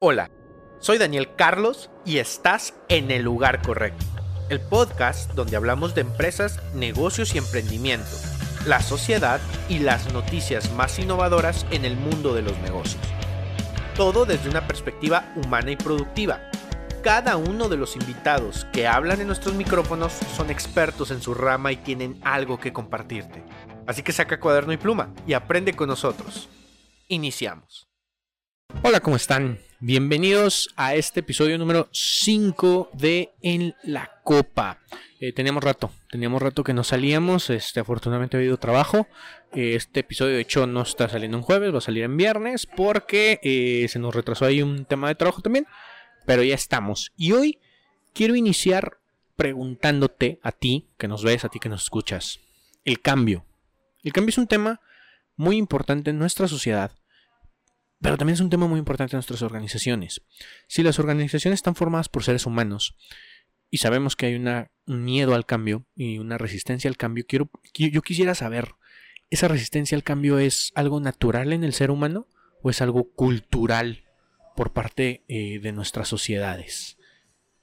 Hola, soy Daniel Carlos y estás en el lugar correcto. El podcast donde hablamos de empresas, negocios y emprendimiento, la sociedad y las noticias más innovadoras en el mundo de los negocios. Todo desde una perspectiva humana y productiva. Cada uno de los invitados que hablan en nuestros micrófonos son expertos en su rama y tienen algo que compartirte. Así que saca cuaderno y pluma y aprende con nosotros. Iniciamos. Hola, ¿cómo están? Bienvenidos a este episodio número 5 de En la Copa. Eh, teníamos rato, teníamos rato que no salíamos, este, afortunadamente ha habido trabajo. Eh, este episodio de hecho no está saliendo en jueves, va a salir en viernes porque eh, se nos retrasó ahí un tema de trabajo también, pero ya estamos. Y hoy quiero iniciar preguntándote a ti, que nos ves, a ti que nos escuchas, el cambio. El cambio es un tema muy importante en nuestra sociedad pero también es un tema muy importante en nuestras organizaciones. Si las organizaciones están formadas por seres humanos y sabemos que hay un miedo al cambio y una resistencia al cambio, quiero, yo quisiera saber, ¿esa resistencia al cambio es algo natural en el ser humano o es algo cultural por parte eh, de nuestras sociedades?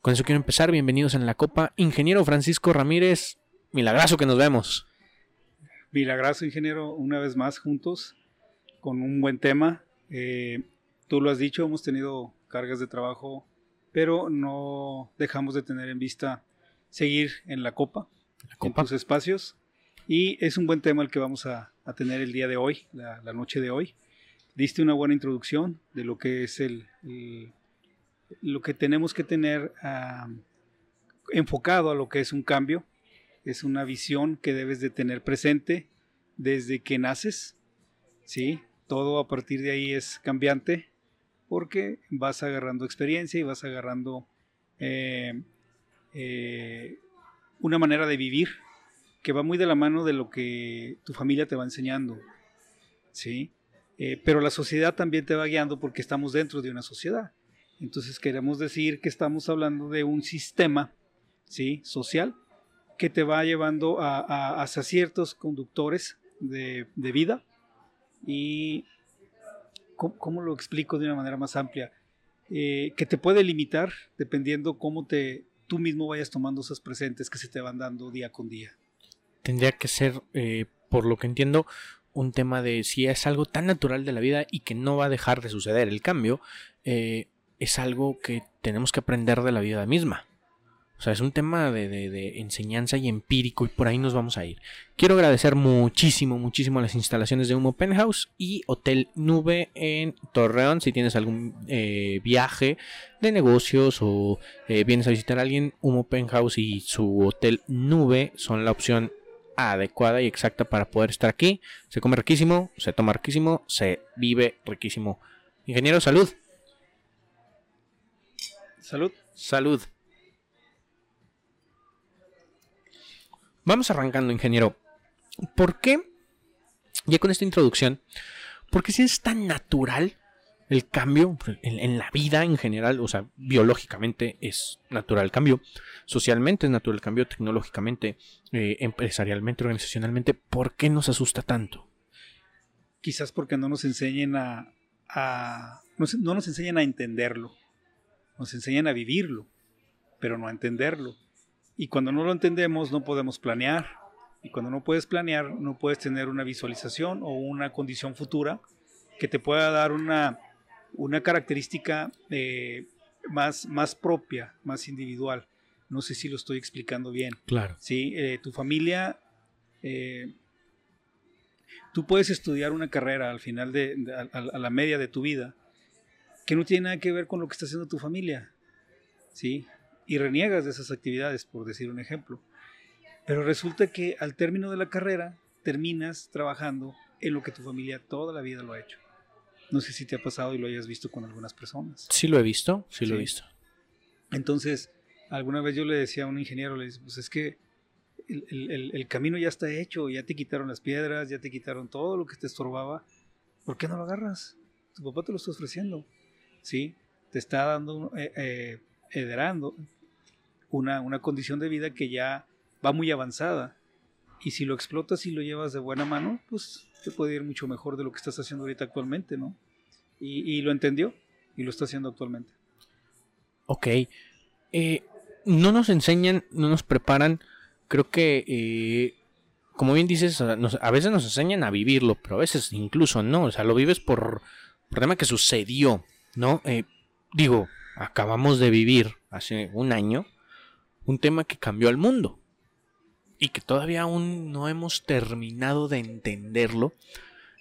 Con eso quiero empezar. Bienvenidos en la Copa. Ingeniero Francisco Ramírez, milagroso que nos vemos. Milagroso, ingeniero, una vez más juntos con un buen tema eh, tú lo has dicho, hemos tenido cargas de trabajo, pero no dejamos de tener en vista seguir en la copa, en tus espacios. Y es un buen tema el que vamos a, tener el día de hoy, la, noche de hoy. Diste una buena introducción de lo que es el, lo que tenemos que tener enfocado a lo que es un cambio. Es una visión que debes de tener presente desde que naces, ¿sí? Todo a partir de ahí es cambiante porque vas agarrando experiencia y vas agarrando eh, eh, una manera de vivir que va muy de la mano de lo que tu familia te va enseñando. ¿sí? Eh, pero la sociedad también te va guiando porque estamos dentro de una sociedad. Entonces queremos decir que estamos hablando de un sistema ¿sí? social que te va llevando a, hacia ciertos conductores de, de vida y ¿cómo, lo explico de una manera más amplia? Eh, que te puede limitar dependiendo cómo te, tú mismo vayas tomando esos presentes que se te van dando día con día. Tendría que ser, eh, por lo que entiendo, un tema de si es algo tan natural de la vida y que no va a dejar de suceder. El cambio eh, es algo que tenemos que aprender de la vida misma. O sea, es un tema de, enseñanza y empírico y por ahí nos vamos a ir. Quiero agradecer muchísimo, muchísimo las instalaciones de Humo Penthouse y Hotel Nube en Torreón. Si tienes algún eh, viaje de negocios o eh, vienes a visitar a alguien, Humo Penthouse y su Hotel Nube son la opción adecuada y exacta para poder estar aquí. Se come riquísimo, se toma riquísimo, se vive riquísimo. Ingeniero, salud. Salud. Salud. Vamos arrancando, ingeniero. ¿Por qué, ya con esta introducción, por qué si es tan natural el cambio en, la vida en general? O sea, biológicamente es natural el cambio, socialmente es natural el cambio, tecnológicamente, eh, empresarialmente, organizacionalmente. ¿Por qué nos asusta tanto? Quizás porque no nos enseñen a, no nos enseñan a entenderlo, nos enseñan a vivirlo, pero no a entenderlo. Y cuando no lo entendemos no podemos planear. Y cuando no puedes planear no puedes tener una visualización o una condición futura que te pueda dar una, una característica eh, más, más propia, más individual. No sé si lo estoy explicando bien. Claro. Sí, eh, tu familia, eh, tú puedes estudiar una carrera al final de, a, la media de tu vida que no tiene nada que ver con lo que está haciendo tu familia. Sí, y reniegas de esas actividades, por decir un ejemplo. Pero resulta que al término de la carrera terminas trabajando en lo que tu familia toda la vida lo ha hecho. No sé si te ha pasado y lo hayas visto con algunas personas. Sí lo he visto, sí, lo he visto. Entonces, alguna vez yo le decía a un ingeniero, le dije, pues es que el, el, camino ya está hecho, ya te quitaron las piedras, ya te quitaron todo lo que te estorbaba. ¿Por qué no lo agarras? Tu papá te lo está ofreciendo. Sí, te está dando, eh, eh, heredando, una, condición de vida que ya va muy avanzada. Y si lo explotas y lo llevas de buena mano, pues te puede ir mucho mejor de lo que estás haciendo ahorita actualmente, ¿no? Y, lo entendió. y lo está haciendo actualmente. Ok. Eh, no nos enseñan, no nos preparan, creo que, eh, como bien dices, a veces nos enseñan a vivirlo, pero a veces incluso no, o sea, lo vives por problema que sucedió, ¿no? Eh, digo, acabamos de vivir hace un año un tema que cambió al mundo y que todavía aún no hemos terminado de entenderlo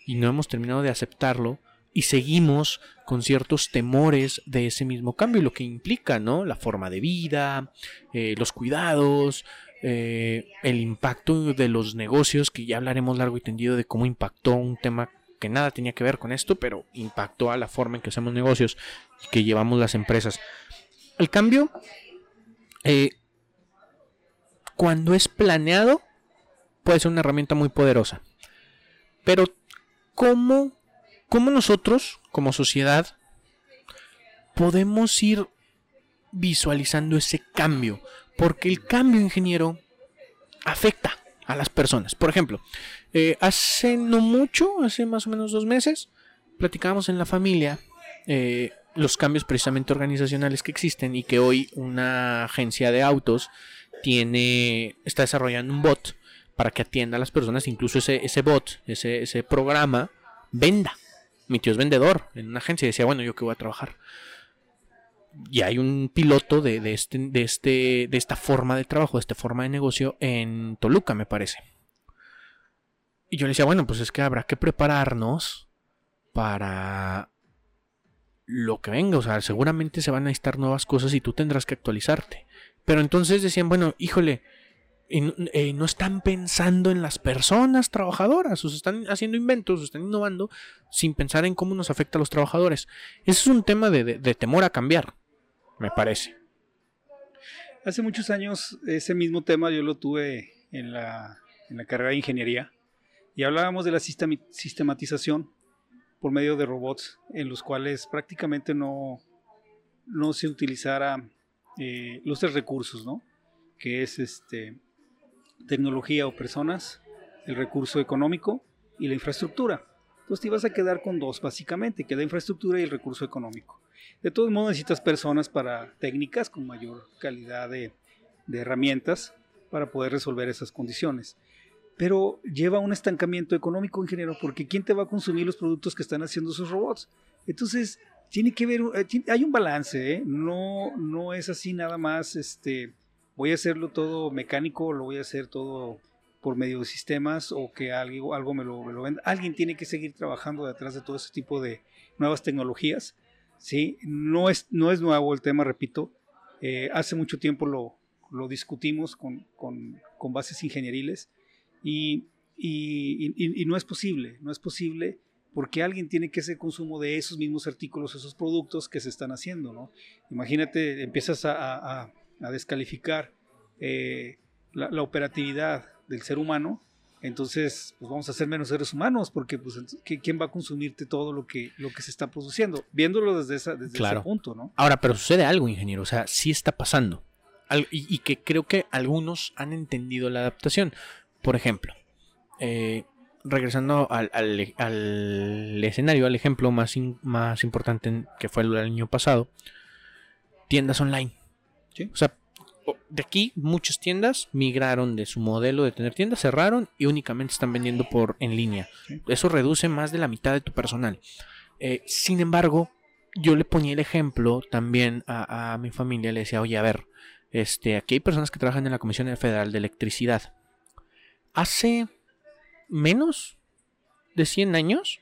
y no hemos terminado de aceptarlo y seguimos con ciertos temores de ese mismo cambio y lo que implica, ¿no? La forma de vida, eh, los cuidados, eh, el impacto de los negocios, que ya hablaremos largo y tendido de cómo impactó un tema que nada tenía que ver con esto, pero impactó a la forma en que hacemos negocios y que llevamos las empresas. El cambio, eh, cuando es planeado, puede ser una herramienta muy poderosa. Pero, ¿cómo ¿Cómo nosotros, como sociedad, podemos ir visualizando ese cambio? Porque el cambio, ingeniero, afecta a las personas. Por ejemplo, eh, hace no mucho, hace más o menos dos meses, platicábamos en la familia eh, los cambios precisamente organizacionales que existen y que hoy una agencia de autos tiene, está desarrollando un bot para que atienda a las personas, incluso ese, ese bot, ese, ese programa, venda mi tío es vendedor en una agencia y decía, bueno, yo que voy a trabajar. Y hay un piloto de, este, de, este, de esta forma de trabajo, de esta forma de negocio en Toluca, me parece. Y yo le decía, bueno, pues es que habrá que prepararnos para lo que venga. O sea, seguramente se van a necesitar nuevas cosas y tú tendrás que actualizarte. Pero entonces decían, bueno, híjole, eh, no están pensando en las personas trabajadoras, o están haciendo inventos, o están innovando sin pensar en cómo nos afecta a los trabajadores. Ese es un tema de, temor a cambiar, me parece. Hace muchos años ese mismo tema yo lo tuve en la, en la carrera de ingeniería y hablábamos de la sistematización por medio de robots en los cuales prácticamente no, no se utilizara eh, los tres recursos, ¿no? Que es este tecnología o personas, el recurso económico y la infraestructura. Entonces te ibas a quedar con dos básicamente, que la infraestructura y el recurso económico. De todos modos necesitas personas para técnicas con mayor calidad de, herramientas para poder resolver esas condiciones. Pero lleva un estancamiento económico, ingeniero, porque ¿quién te va a consumir los productos que están haciendo esos robots? Entonces, tiene que ver, eh, hay un balance, ¿eh? no, no es así nada más este, voy a hacerlo todo mecánico, lo voy a hacer todo por medio de sistemas o que algo, algo me, lo, venda. Alguien tiene que seguir trabajando detrás de todo ese tipo de nuevas tecnologías. ¿sí? No, es, no es nuevo el tema, repito. Eh, hace mucho tiempo lo, lo discutimos con, con, con, bases ingenieriles y, y, y, no es posible, no es posible porque alguien tiene que hacer consumo de esos mismos artículos, esos productos que se están haciendo. ¿no? Imagínate, empiezas a, a a descalificar eh, la, operatividad del ser humano, entonces pues vamos a ser menos seres humanos, porque pues, ¿quién va a consumirte todo lo que, lo que se está produciendo? Viéndolo desde, esa, desde ese punto, ¿no? Ahora, pero sucede algo, ingeniero, o sea, sí está pasando. y, que creo que algunos han entendido la adaptación. Por ejemplo, eh, regresando al, escenario, al ejemplo más, más importante que fue el año pasado, tiendas online. O sea, de aquí muchas tiendas migraron de su modelo de tener tiendas, cerraron y únicamente están vendiendo por en línea. Eso reduce más de la mitad de tu personal. Eh, sin embargo, yo le ponía el ejemplo también a, mi familia, le decía, oye, a ver, este, aquí hay personas que trabajan en la Comisión Federal de Electricidad. Hace menos de 100 años,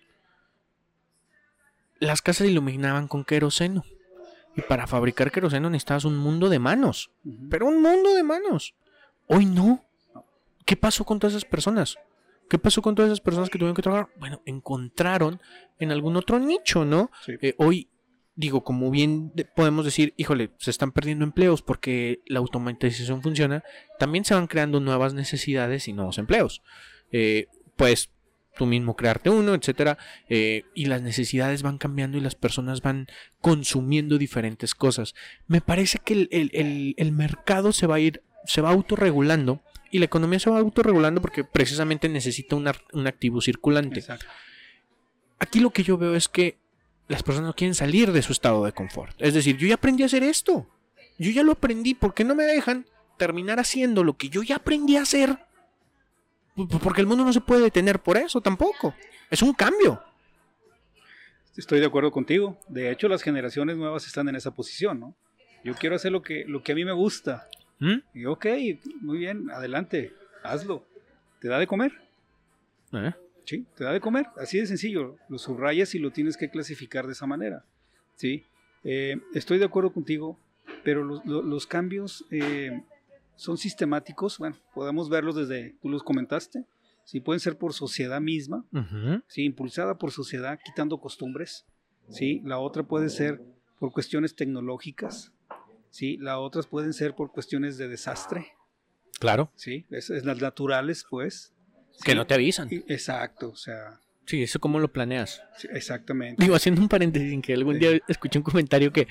las casas iluminaban con queroseno. Y para fabricar queroseno necesitabas un mundo de manos. Pero un mundo de manos. Hoy no. ¿Qué pasó con todas esas personas? ¿Qué pasó con todas esas personas que tuvieron que trabajar? Bueno, encontraron en algún otro nicho, ¿no? Eh, hoy, digo, como bien podemos decir, híjole, se están perdiendo empleos porque la automatización funciona, también se van creando nuevas necesidades y nuevos empleos. Eh, pues tú mismo crearte uno, etcétera, eh, y las necesidades van cambiando y las personas van consumiendo diferentes cosas. Me parece que el, mercado se va a ir, se va autorregulando y la economía se va autorregulando porque precisamente necesita un activo circulante. Aquí lo que yo veo es que las personas no quieren salir de su estado de confort. Es decir, yo ya aprendí a hacer esto. Yo ya lo aprendí. ¿Por qué no me dejan terminar haciendo lo que yo ya aprendí a hacer? Porque el mundo no se puede detener por eso tampoco. Es un cambio. Estoy de acuerdo contigo. De hecho, las generaciones nuevas están en esa posición, ¿no? Yo quiero hacer lo que, lo que a mí me gusta. ¿Mm? Y ok, muy bien, adelante, hazlo. ¿Te da de comer? ¿Eh? Sí, te da de comer. Así de sencillo. Lo subrayas y lo tienes que clasificar de esa manera. ¿sí? Eh, estoy de acuerdo contigo, pero los, cambios eh, son sistemáticos. Bueno, podemos verlos desde, tú los comentaste, sí, pueden ser por sociedad misma, sí, impulsada por sociedad, quitando costumbres. ¿sí? La otra puede ser por cuestiones tecnológicas, ¿sí? La otras pueden ser por cuestiones de desastre. Claro. Sí, es, las naturales, pues. Que no te avisan. Exacto, o sea. Sí, eso cómo lo planeas. exactamente. Digo, haciendo un paréntesis, en que algún día escuché un comentario que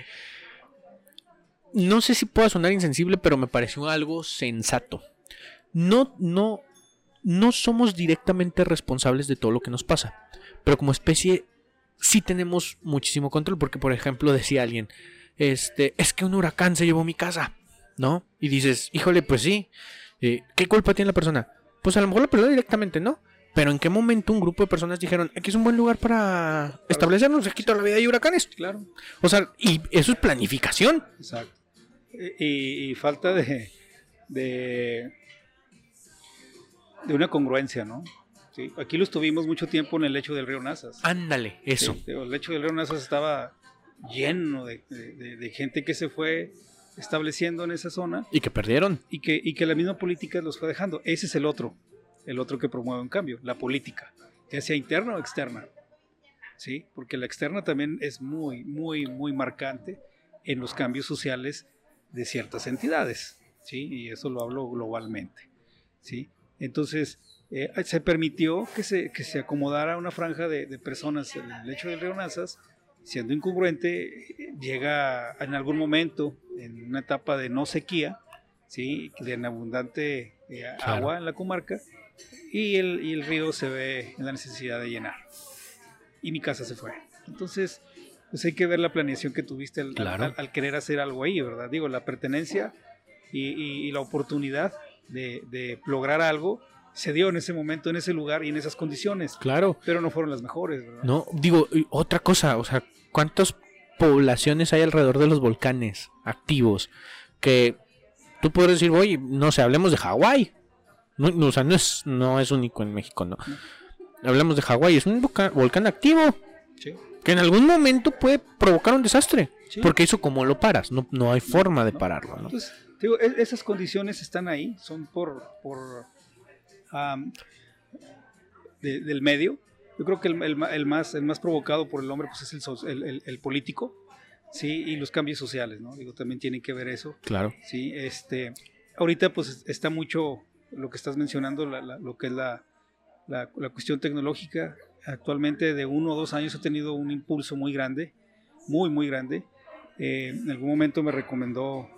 no sé si pueda sonar insensible, pero me pareció algo sensato. No, no, no somos directamente responsables de todo lo que nos pasa, pero como especie sí tenemos muchísimo control, porque por ejemplo decía alguien, este, es que un huracán se llevó mi casa, ¿no? Y dices, híjole, pues sí, eh, ¿qué culpa tiene la persona? Pues a lo mejor la persona directamente no, pero ¿en qué momento un grupo de personas dijeron, aquí es un buen lugar para establecernos, aquí toda la vida hay huracanes? Claro. O sea, y eso es planificación. Exacto. Y, falta de, de, una congruencia, ¿no? Aquí lo estuvimos mucho tiempo en el lecho del río Nazas. Ándale, eso. el lecho del río Nazas estaba lleno de, gente que se fue estableciendo en esa zona. Y que perdieron. Y que, y que la misma política los fue dejando. Ese es el otro, el otro que promueve un cambio, la política, ya sea interna o externa. ¿Sí? Porque la externa también es muy, muy, muy marcante en los cambios sociales de ciertas entidades, ¿sí? Y eso lo hablo globalmente, ¿sí? Entonces, eh, se permitió que se, que se acomodara una franja de, personas en el lecho del río Nazas, siendo incongruente, llega en algún momento, en una etapa de no sequía, ¿sí? de abundante eh, agua en la comarca, y el, y el río se ve en la necesidad de llenar. Y mi casa se fue. Entonces, pues hay que ver la planeación que tuviste al, querer hacer algo ahí, ¿verdad? Digo, la pertenencia y, la oportunidad de, lograr algo se dio en ese momento, en ese lugar y en esas condiciones. Claro. Pero no fueron las mejores, ¿verdad? No, digo, otra cosa, o sea, ¿cuántas poblaciones hay alrededor de los volcanes activos? Que tú puedes decir, oye, no sé, hablemos de Hawái. No, o sea, no es, no es único en México, ¿no? Hablemos de Hawái, es un volcán activo. Sí que en algún momento puede provocar un desastre. Porque eso como lo paras, no, no hay forma de pararlo. ¿no? Entonces, digo, e-, esas condiciones están ahí, son por, por del medio. Yo creo que el, el, más, el más provocado por el hombre pues es el, el, político, sí, y los cambios sociales, ¿no? Digo, también tienen que ver eso. Claro. Sí, este, ahorita pues está mucho lo que estás mencionando, lo que es la, la, la cuestión tecnológica, actualmente de uno o dos años ha tenido un impulso muy grande, muy, muy grande. Eh, en algún momento me recomendó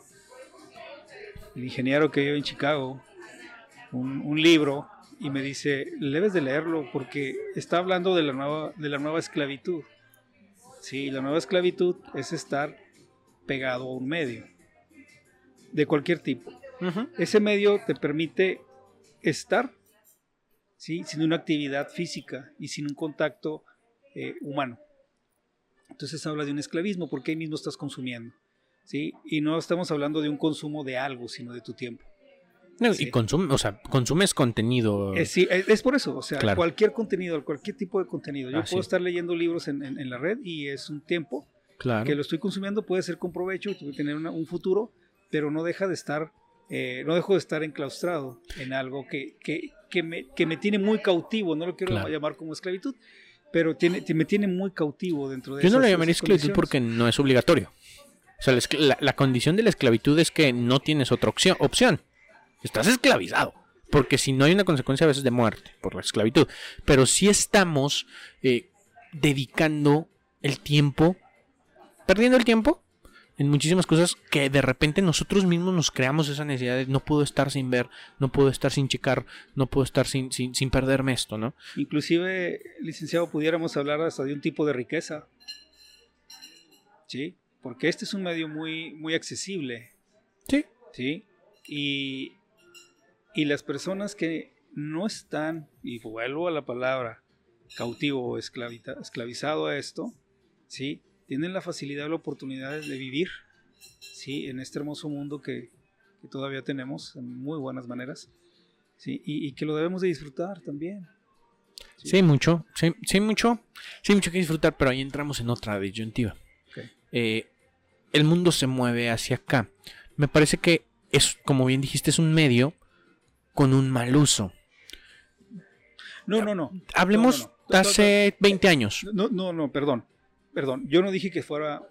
el ingeniero que vive en Chicago un, libro y me dice, debes de leerlo porque está hablando de la nueva, de la nueva esclavitud. Sí, la nueva esclavitud es estar pegado a un medio, de cualquier tipo. Ese medio te permite estar sin una actividad física y sin un contacto eh, humano. Entonces habla de un esclavismo porque ahí mismo estás consumiendo. ¿sí? Y no estamos hablando de un consumo de algo, sino de tu tiempo. Y consume, o sea, consumes contenido. Eh, sí, es, por eso, o sea, cualquier contenido, cualquier tipo de contenido. Yo puedo estar leyendo libros en, la red y es un tiempo que lo estoy consumiendo, puede ser con provecho y tener un futuro, pero no deja de estar, eh, no dejo de estar enclaustrado en algo que, que, que me, que me tiene muy cautivo, no lo quiero llamar como esclavitud, pero tiene, me tiene muy cautivo dentro de Yo no lo llamaría esclavitud porque no es obligatorio. O sea, la, condición de la esclavitud es que no tienes otra opción. opción. Estás esclavizado. Porque si no hay una consecuencia a veces de muerte por la esclavitud. Pero si estamos eh, dedicando el tiempo, perdiendo el tiempo en muchísimas cosas que de repente nosotros mismos nos creamos esa necesidad de no puedo estar sin ver, no puedo estar sin checar, no puedo estar sin, sin, perderme esto, ¿no? Inclusive, licenciado, pudiéramos hablar hasta de un tipo de riqueza. ¿sí? Porque este es un medio muy, muy accesible, Sí. ¿sí? Y, y las personas que no están, y vuelvo a la palabra, cautivo o esclavita- esclavizado a esto, ¿sí? Tienen la facilidad, la oportunidad de vivir, ¿sí? En este hermoso mundo que, que todavía tenemos, en muy buenas maneras, ¿sí? Y, y que lo debemos de disfrutar también. Sí, mucho, sí, sí mucho, sí mucho que disfrutar, pero ahí entramos en otra disyuntiva. Eh, el mundo se mueve hacia acá. Me parece que es, como bien dijiste, es un medio con un mal uso. No, no, no. Hablemos No, no, no. de hace 20 años. No, no, no, perdón. Perdón. Yo no dije que fuera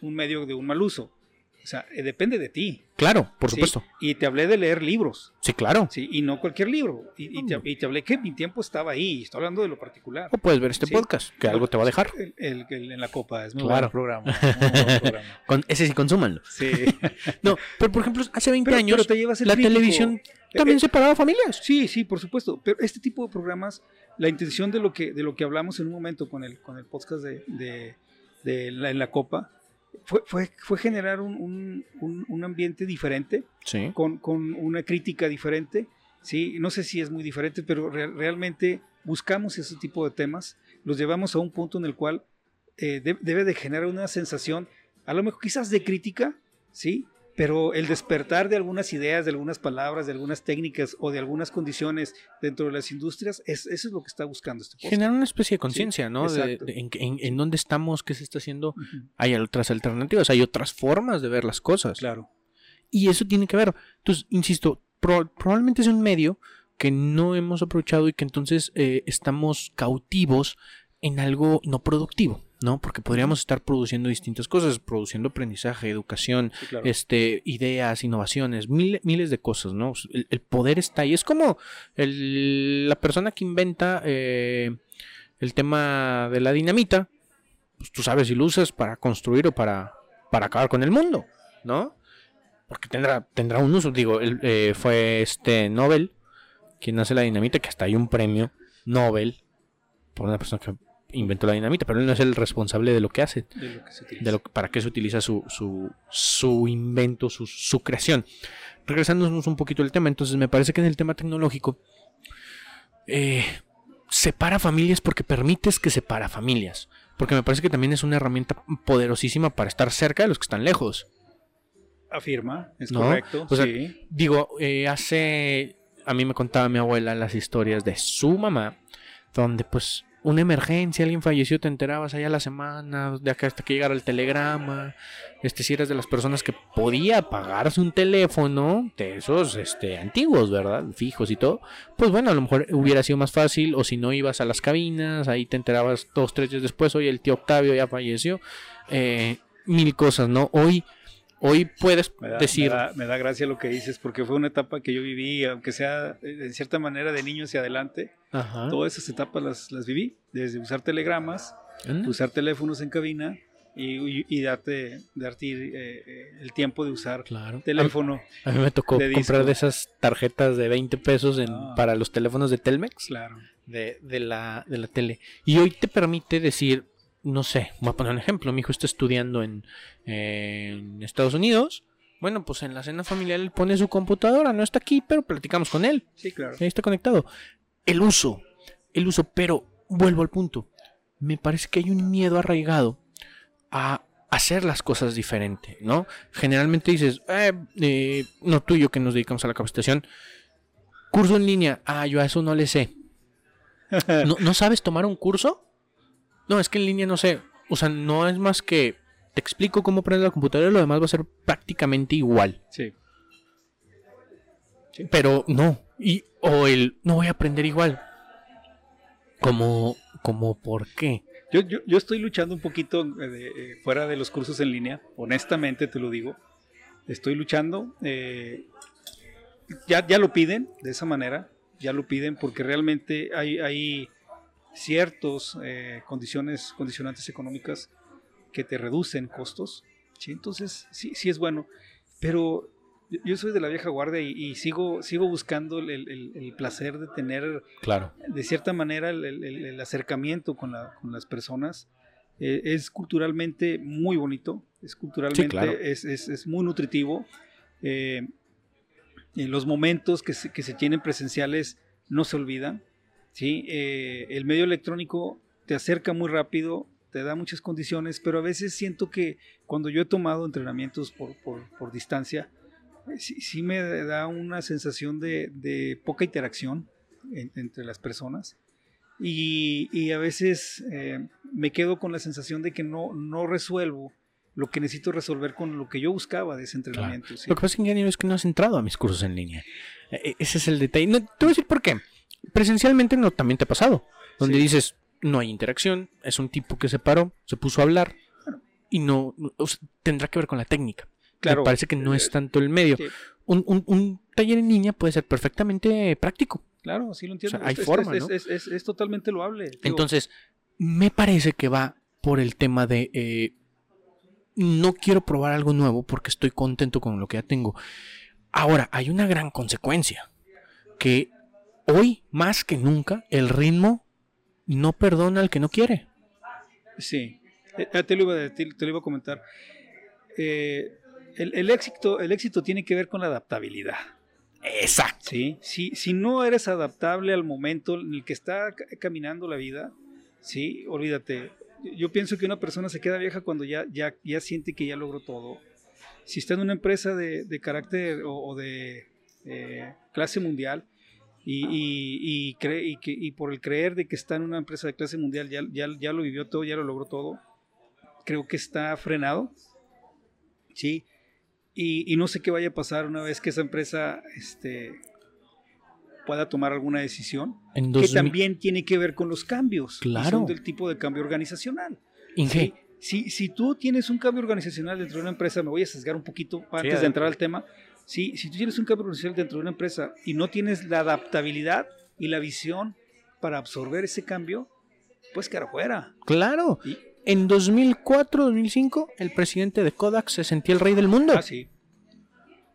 un medio de un mal uso. O sea, eh, depende de ti. Claro, por ¿sí? supuesto. Y te hablé de leer libros. Sí, claro. Sí, y no cualquier libro. Y, y te, y te hablé que mi tiempo estaba ahí. Estoy hablando de lo particular. O puedes ver este Sí. podcast, que algo te va a dejar. El, el- el en la copa es muy Claro. buen programa. muy buen programa. Con, ese sí, consúmanlo. Sí. No, pero por ejemplo, hace 20 Pero- años pero te llevas el la crítico. televisión también Eh, separaba familias. Sí, sí, por supuesto. Pero este tipo de programas, la intención de lo que, de lo que hablamos en un momento con el, con el podcast de, de- de la, en la Copa, fue, fue, fue generar un, un- un- un ambiente diferente, Sí. con, con una crítica diferente. Sí, no sé si es muy diferente, pero re- realmente buscamos ese tipo de temas, los llevamos a un punto en el cual eh, de- debe de generar una sensación, a lo mejor quizás de crítica, sí, pero el despertar de algunas ideas, de algunas palabras, de algunas técnicas o de algunas condiciones dentro de las industrias, es, eso es lo que está buscando este podcast. Generar una especie de conciencia, ¿no? De, en, en- en dónde estamos, qué se está haciendo. Hay otras alternativas, hay otras formas de ver las cosas. Claro. Y eso tiene que ver. Entonces, insisto, pro- probablemente es un medio que no hemos aprovechado y que entonces eh, estamos cautivos en algo no productivo, ¿no? Porque podríamos estar produciendo distintas cosas, produciendo aprendizaje, educación, sí, claro. este, ideas, innovaciones, mil- miles de cosas, ¿no? El, el poder está ahí. Es como el- la persona que inventa eh, el tema de la dinamita. Pues tú sabes si lo usas para construir o para, para acabar con el mundo, ¿no? Porque tendrá, tendrá un uso. Digo, él, eh, fue este Nobel quien hace la dinamita, que hasta hay un premio Nobel por una persona que inventó la dinamita, pero él no es el responsable de lo que hace de lo que se utiliza. de lo que- para qué se utiliza su, su, su invento, su, su creación. Regresándonos un poquito al tema, entonces me parece que en el tema tecnológico eh, separa familias porque permites que separa familias. Porque me parece que también es una herramienta poderosísima para estar cerca de los que están lejos. Afirma, es ¿No? correcto. O sea, sí. Digo, eh, hace. A mí me contaba mi abuela las historias de su mamá, donde pues una emergencia, alguien falleció, te enterabas allá la semana, de acá hasta que llegara el telegrama. Este, si eras de las personas que podía pagarse un teléfono, de esos este, antiguos, ¿verdad? Fijos y todo. Pues bueno, a lo mejor hubiera sido más fácil, o si no ibas a las cabinas, ahí te enterabas dos, tres días después, oye, el tío Octavio ya falleció. Eh, mil cosas, ¿no? Hoy, hoy puedes Me da, decir. me, da, me da gracia lo que dices, porque fue una etapa que yo viví, aunque sea eh, de cierta manera de niño hacia adelante. Ajá. Todas esas etapas las, las viví, desde usar telegramas, ¿Mm? usar teléfonos en cabina y, y- y darte, darte eh, eh, el tiempo de usar Claro. teléfono. A, a mí me tocó de comprar disco. de esas tarjetas de 20 pesos en- Ah. para los teléfonos de Telmex Claro. de, de la, de la tele. Y hoy te permite decir, no sé, voy a poner un ejemplo. Mi hijo está estudiando en, en Estados Unidos. Bueno, pues en la cena familiar él pone su computadora, no está aquí, pero platicamos con él. Sí, claro. Ahí está conectado. El uso, el uso, pero vuelvo al punto. Me parece que hay un miedo arraigado a hacer las cosas diferente, ¿no? Generalmente dices, eh, eh, no tú y yo que nos dedicamos a la capacitación, curso en línea, ah, yo a eso no le sé. ¿No, ¿no sabes tomar un curso? No, es que en línea no sé. O sea, no es más que te explico cómo prender la computadora y lo demás va a ser prácticamente igual. Sí. Pero no. Y, o el no voy a aprender igual. Como, como por qué. Yo, yo, yo estoy luchando un poquito eh, de- eh, fuera de los cursos en línea, honestamente te lo digo. Estoy luchando. eh, ya, ya lo piden de esa manera, ya lo piden porque realmente hay, hay ciertos eh, condiciones, condicionantes económicas que te reducen costos. ¿sí? Entonces, sí, sí es bueno. Pero yo- soy de la vieja guardia y, y sigo, sigo buscando el, el- el placer de tener Claro. de cierta manera el- el acercamiento con, la- con las personas eh, es culturalmente muy bonito, es culturalmente, Sí, claro. es, es- es muy nutritivo. Eh, en los momentos que se, que se tienen presenciales no se olvidan. ¿Sí? Eh, el medio electrónico te acerca muy rápido, te da muchas condiciones, pero a veces siento que cuando yo he tomado entrenamientos por, por- por distancia, eh, sí, sí me da una sensación de, de poca interacción en- entre las personas. Y, y a veces eh, me quedo con la sensación de que no, no resuelvo lo que necesito resolver con lo que yo buscaba de ese entrenamiento. ¿sí? Lo que pasa, ingeniero, es que no has entrado a mis cursos en línea. E- e- Ese es el detalle. No, te voy a decir por qué. Presencialmente no, también te ha pasado. Donde Sí. dices, no hay interacción, es un tipo que se paró, se puso a hablar y no, no- o sea, tendrá que ver con la técnica. Claro. Me parece que no es Eh, tanto el medio. sí. Un, un- un taller en línea puede ser perfectamente práctico. Claro, sí lo entiendo. O sea, hay Es- es- forma, es, ¿no? es- es- es totalmente loable. Digo, Entonces, me parece que va por el tema de eh, no quiero probar algo nuevo porque estoy contento con lo que ya tengo. Ahora, hay una gran consecuencia, que hoy más que nunca el ritmo no perdona al que no quiere. Sí, Eh, eh, te lo iba, a- te, te lo iba a comentar. Eh, el, el éxito, el éxito tiene que ver con la adaptabilidad. Exacto. ¿sí? Si, si no eres adaptable al momento en el que está ca- caminando la vida, ¿sí? olvídate. Yo pienso que una persona se queda vieja cuando ya, ya, ya siente que ya logró todo. Si está en una empresa de, de carácter o, o de eh, clase mundial y, y, y cree, y, que, y por el creer de que está en una empresa de clase mundial ya, ya, ya lo vivió todo, ya lo logró todo, creo que está frenado. ¿sí? Y, y no sé qué vaya a pasar una vez que esa empresa este, pueda tomar alguna decisión, En que 2000 también tiene que ver con los cambios, Claro. son del tipo de cambio organizacional. Inge, Si, si tú tienes un cambio organizacional dentro de una empresa, me voy a sesgar un poquito antes de adelante. entrar al tema, si, si tú tienes un cambio organizacional dentro de una empresa y no tienes la adaptabilidad y la visión para absorber ese cambio, pues quedar fuera. claro. Y- En 2004, 2005, el presidente de Kodak se sentía el rey del mundo. Ah, sí.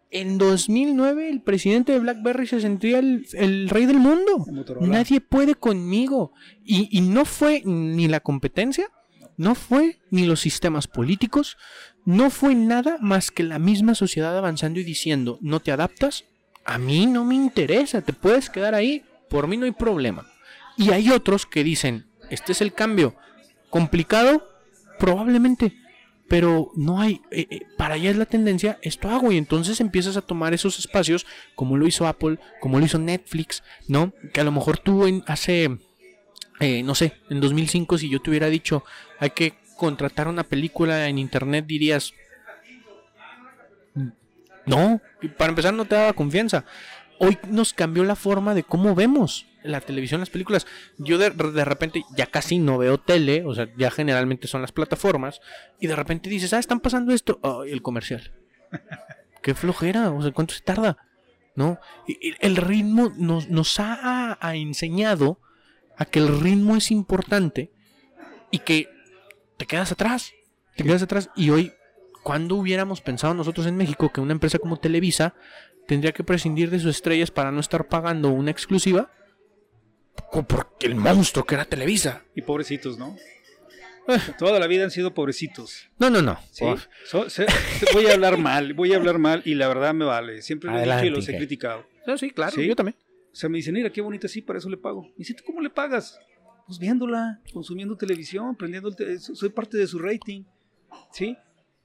En 2009, el presidente de BlackBerry se sentía el, el rey del mundo. Motorola. Nadie puede conmigo. Y, y no fue ni la competencia, no fue ni los sistemas políticos, no fue nada más que la misma sociedad avanzando y diciendo, no te adaptas, a mí no me interesa, te puedes quedar ahí, por mí no hay problema. Y hay otros que dicen, este es el cambio, complicado, probablemente, pero no hay, eh, eh, para allá es la tendencia, esto hago y entonces empiezas a tomar esos espacios como lo hizo Apple, como lo hizo Netflix, ¿no? Que a lo mejor tú en, hace, eh, no sé, en 2005 si yo te hubiera dicho hay que contratar una película en internet dirías, no, y para empezar no te daba confianza. Hoy nos cambió la forma de cómo vemos la televisión, las películas. Yo de, de repente ya casi no veo tele, o sea, ya generalmente son las plataformas, y de repente dices, ah, están pasando esto, el comercial. Qué flojera, o sea, ¿cuánto se tarda? ¿No? Y- y El ritmo nos, nos ha, ha enseñado a que el ritmo es importante y que te quedas atrás, te quedas atrás. Y hoy, ¿cuándo hubiéramos pensado nosotros en México que una empresa como Televisa tendría que prescindir de sus estrellas para no estar pagando una exclusiva? Porque el monstruo que era Televisa. Y pobrecitos, ¿no? Eh. Toda la vida han sido pobrecitos. No, no, no. ¿sí? So- se- voy a hablar mal, voy a hablar mal y la verdad me vale. Siempre lo he dicho Adelante, y los he criticado. no, sí, claro, Sí. yo también. O sea, me dicen, mira, qué bonita, sí, para eso le pago. Y dice, ¿tú cómo le pagas? Pues viéndola, consumiendo televisión, prendiendo el te- soy parte de su rating, ¿sí?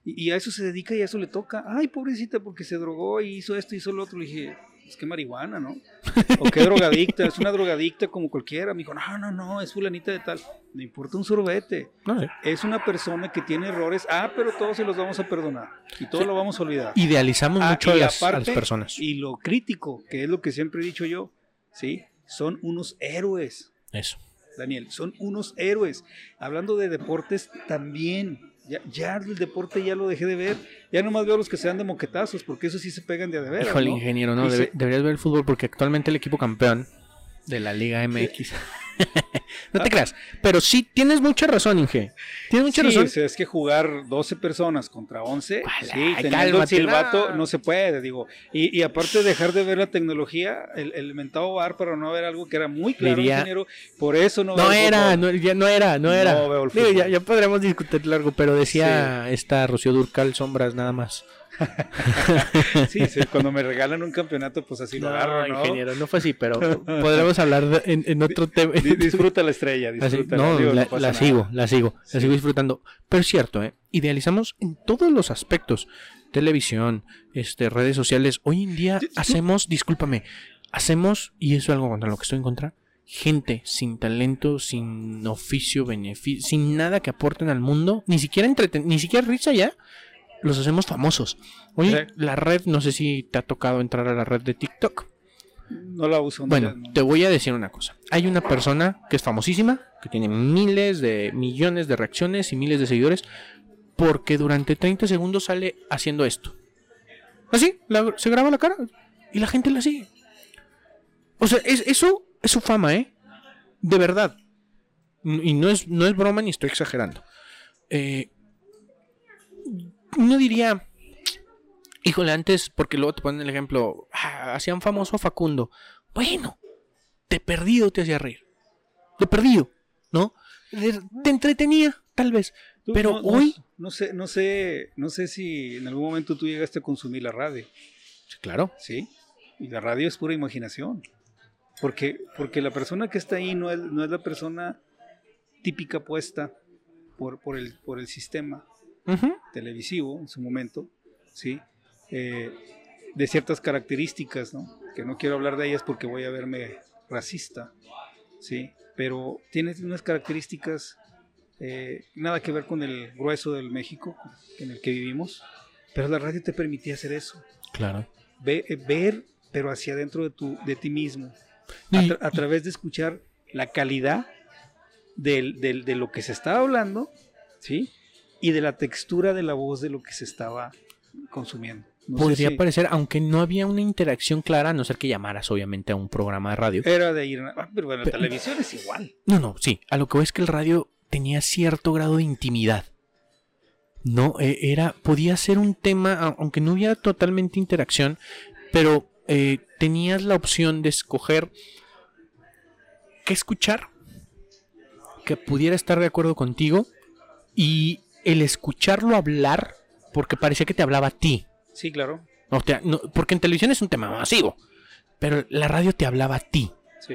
Y, y a eso se dedica y a eso le toca. Ay, pobrecita, porque se drogó y hizo esto y hizo lo otro. Le dije, es que marihuana, ¿no? O qué drogadicta, es una drogadicta como cualquiera. Me dijo, no, no, no, es fulanita de tal. Me importa un sorbete. No sé. Es una persona que tiene errores. Ah, pero todos se los vamos a perdonar. Y todos Sí. lo vamos a olvidar. Idealizamos Ah, mucho a las, a las aparte, personas. Y lo crítico, que es lo que siempre he dicho yo, ¿sí? Son unos héroes, Eso. Daniel, son unos héroes. Hablando de deportes también. Ya, ya el deporte ya lo dejé de ver. Ya nomás veo los que se dan de moquetazos, porque eso sí se pegan de a de veras, Híjole, ¿no? ingeniero, no, Y debe- se- deberías ver el fútbol porque actualmente el equipo campeón de la Liga MX no te creas. Pero sí, tienes mucha razón, Inge. Tienes mucha Sí, razón. o sea, es que jugar 12 personas contra 11, Ay, sí, teniendo el silbato no. no se puede, digo. Y, y aparte dejar de ver la tecnología, el, el mentado bar para no ver algo que era muy claro, Diría- ingeniero, por eso no No era, no, ya no era, no era. No veo el Digo, fútbol. ya, ya podremos discutir largo, pero decía esta Rocío Durcal sombras nada más. Sí, sí, cuando me regalan un campeonato, pues así lo agarro, ¿no? ingeniero, no fue así, pero podremos hablar de- en, en otro tema. Di- Disfruta la estrella, disfruta. no, la, pasa la sigo, la sigo, la Sí. sigo disfrutando. Pero es cierto, ¿eh? idealizamos en todos los aspectos. Televisión, este, redes sociales. Hoy en día hacemos, discúlpame, hacemos, y eso es algo contra lo que estoy en contra, gente sin talento, sin oficio, beneficio, sin nada que aporten al mundo, ni siquiera entreten ni siquiera risa ya, los hacemos famosos. Oye, Sí. la red, no sé si te ha tocado entrar a la red de TikTok. No la uso. no Bueno, no. te voy a decir una cosa. Hay una persona que es famosísima, que tiene miles de millones de reacciones y miles de seguidores, porque durante 30 segundos sale haciendo esto. Así, la- se graba la cara y la gente la sigue. O sea, es, eso es su fama, ¿eh? De verdad. Y no es, no es broma ni estoy exagerando. Eh, uno diría, híjole, antes, porque luego te ponen el ejemplo, ah, hacían famoso a Facundo. Bueno, de perdido te hacía reír. De perdido, ¿no? De- Te entretenía, tal vez. Pero no- no- hoy. No, sé, no sé, no sé si en algún momento tú llegaste a consumir la radio, Sí, claro. ¿sí? Y la radio es pura imaginación. Porque, porque la persona que está ahí no es, no es la persona típica puesta por, por, el, por el sistema Ujú. televisivo en su momento, ¿sí? Eh, de ciertas características, ¿no? Que no quiero hablar de ellas porque voy a verme racista, ¿sí? Pero tiene unas características eh, nada que ver con el grueso del México en el que vivimos, pero la radio te permitía hacer eso, Claro. Ve- eh, ver, pero hacia adentro de, tu, de ti mismo, a, tra- a través de escuchar la calidad del, del- de lo que se estaba hablando, ¿sí? Y de la textura de la voz de lo que se estaba consumiendo. No podría si parecer, aunque no había una interacción clara, a no ser que llamaras obviamente a un programa de radio. Era de ir... ah, pero bueno, Pero- televisión es igual. No, no, sí. A lo que voy es que el radio tenía cierto grado de intimidad. No, Eh, era, podía ser un tema, aunque no hubiera totalmente interacción, pero eh, tenías la opción de escoger qué escuchar, que pudiera estar de acuerdo contigo, y el escucharlo hablar, porque parecía que te hablaba a ti. Sí, claro. O sea, no- porque en televisión es un tema masivo, pero la radio te hablaba a ti Sí.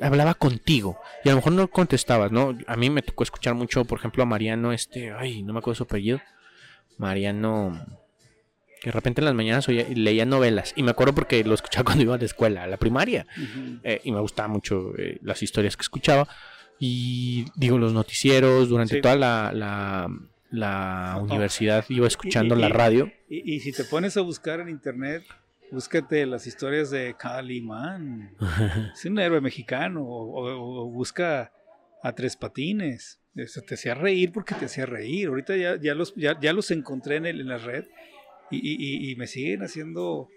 hablaba contigo y a lo mejor no contestabas, ¿no? A mí me tocó escuchar mucho, por ejemplo, a Mariano, este, ay, no me acuerdo su apellido. Mariano, que de repente en las mañanas oía- leía novelas y me acuerdo porque lo escuchaba cuando iba a la escuela, a la primaria, eh, y me gustaban mucho eh, las historias que escuchaba y digo los noticieros durante Sí. toda la, la, la universidad iba escuchando Y- y- la radio. Y, y si te pones a buscar en internet, búscate las historias de Calimán. Es un héroe mexicano. O, o- o busca a Tres Patines. Eso te hacía reír porque te hacía reír. Ahorita ya, ya, los, ya, ya los encontré en, el- en la red y, me siguen haciendo...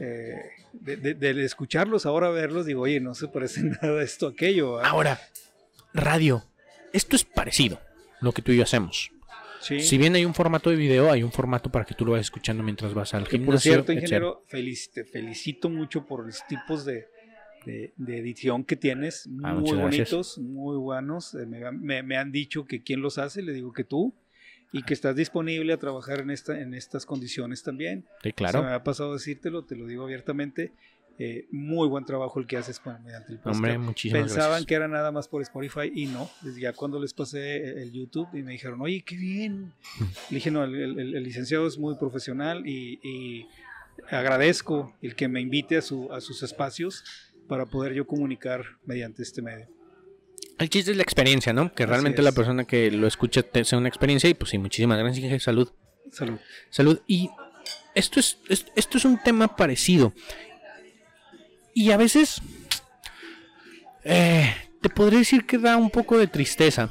eh, de, de- de escucharlos ahora verlos digo oye no se parece nada a esto aquello. Ahora, radio, esto es parecido lo que tú y yo hacemos. Sí. Si bien hay un formato de video, hay un formato para que tú lo vayas escuchando mientras vas al Que gimnasio. por cierto, ingeniero, te felicito mucho por los tipos de, de- de edición que tienes. Ah, muy muchas gracias. bonitos, muy buenos. Eh, Me, me- me han dicho que quién los hace, le digo que tú. Y que estás disponible a trabajar en, esta, en estas condiciones también. Sí, Se claro. me ha pasado decírtelo, te lo digo abiertamente. Eh, muy buen trabajo el que haces mediante el podcast. Hombre, muchísimas Pensaban gracias. que era nada más por Spotify y no. Desde ya cuando les pasé el YouTube y me dijeron, oye, qué bien. Le dije, no, el, el- el licenciado es muy profesional y, y agradezco el que me invite a, su, a sus espacios para poder yo comunicar mediante este medio. El chiste es la experiencia, ¿no? Que realmente la persona que lo escucha sea una experiencia y pues sí, muchísimas gracias. Salud. Salud. Salud. Y esto es, es- esto es un tema parecido. Y a veces eh, te podría decir que da un poco de tristeza.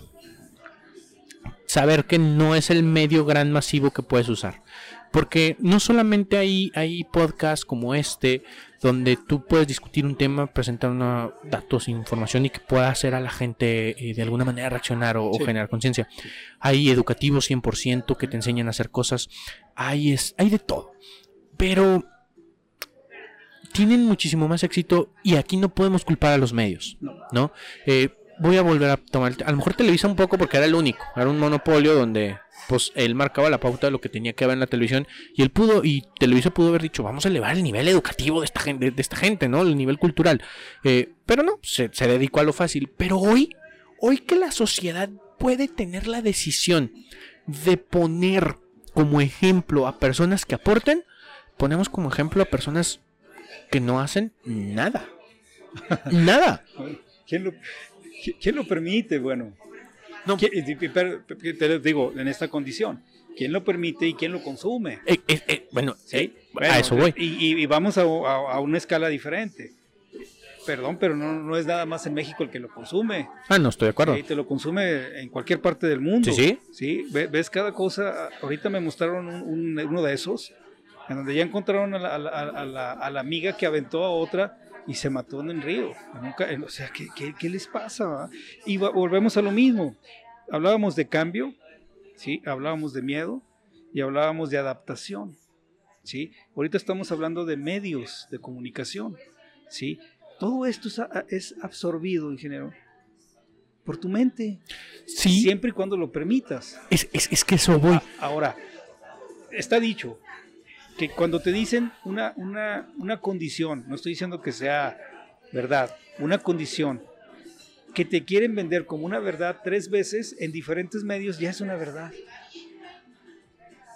saber que no es el medio gran masivo que puedes usar. Porque no solamente hay, hay podcasts como este, donde tú puedes discutir un tema, presentar una, datos, información y que pueda hacer a la gente eh, de alguna manera reaccionar o, o generar conciencia. Hay educativos 100% que te enseñan a hacer cosas. Hay, es, hay de todo. Pero tienen muchísimo más éxito y aquí no podemos culpar a los medios, ¿no? Eh, voy a volver a tomar, a lo mejor Televisa un poco porque era el único, era un monopolio donde pues él marcaba la pauta de lo que tenía que haber en la televisión y él pudo y Televisa pudo haber dicho vamos a elevar el nivel educativo de esta gente, de, esta gente, ¿no? El nivel cultural, eh, pero no, se, se dedicó a lo fácil. Pero hoy, hoy que la sociedad puede tener la decisión de poner como ejemplo a personas que aporten, ponemos como ejemplo a personas que no hacen nada. nada. ¿Quién lo, quién lo permite? Bueno, No. ¿quién- pero- pero te lo digo, en esta condición, ¿quién lo permite y quién lo consume? Eh, eh, eh, bueno, eh, Bueno, a eso voy. Y, y- y vamos a, a- a una escala diferente. Perdón, pero no, no es nada más en México el que lo consume. Ah, no estoy de acuerdo. Sí, te lo consume en cualquier parte del mundo. Sí, sí. Sí, ve- ves cada cosa. Ahorita me mostraron un- un- uno de esos, en donde ya encontraron a la, a la- a la- a la amiga que aventó a otra y se mató en el río. Nunca- o sea, ¿qué, qué- qué les pasa? Y volvemos a lo mismo. Hablábamos de cambio, ¿sí? hablábamos de miedo y hablábamos de adaptación. ¿sí? Ahorita estamos hablando de medios de comunicación. ¿sí? Todo esto es, absorbido, ingeniero, por tu mente, Sí, siempre y cuando lo permitas. es, es- es que eso voy. Ahora, está dicho que cuando te dicen una, una, una condición, no estoy diciendo que sea verdad, una condición que te quieren vender como una verdad tres veces en diferentes medios, ya es una verdad.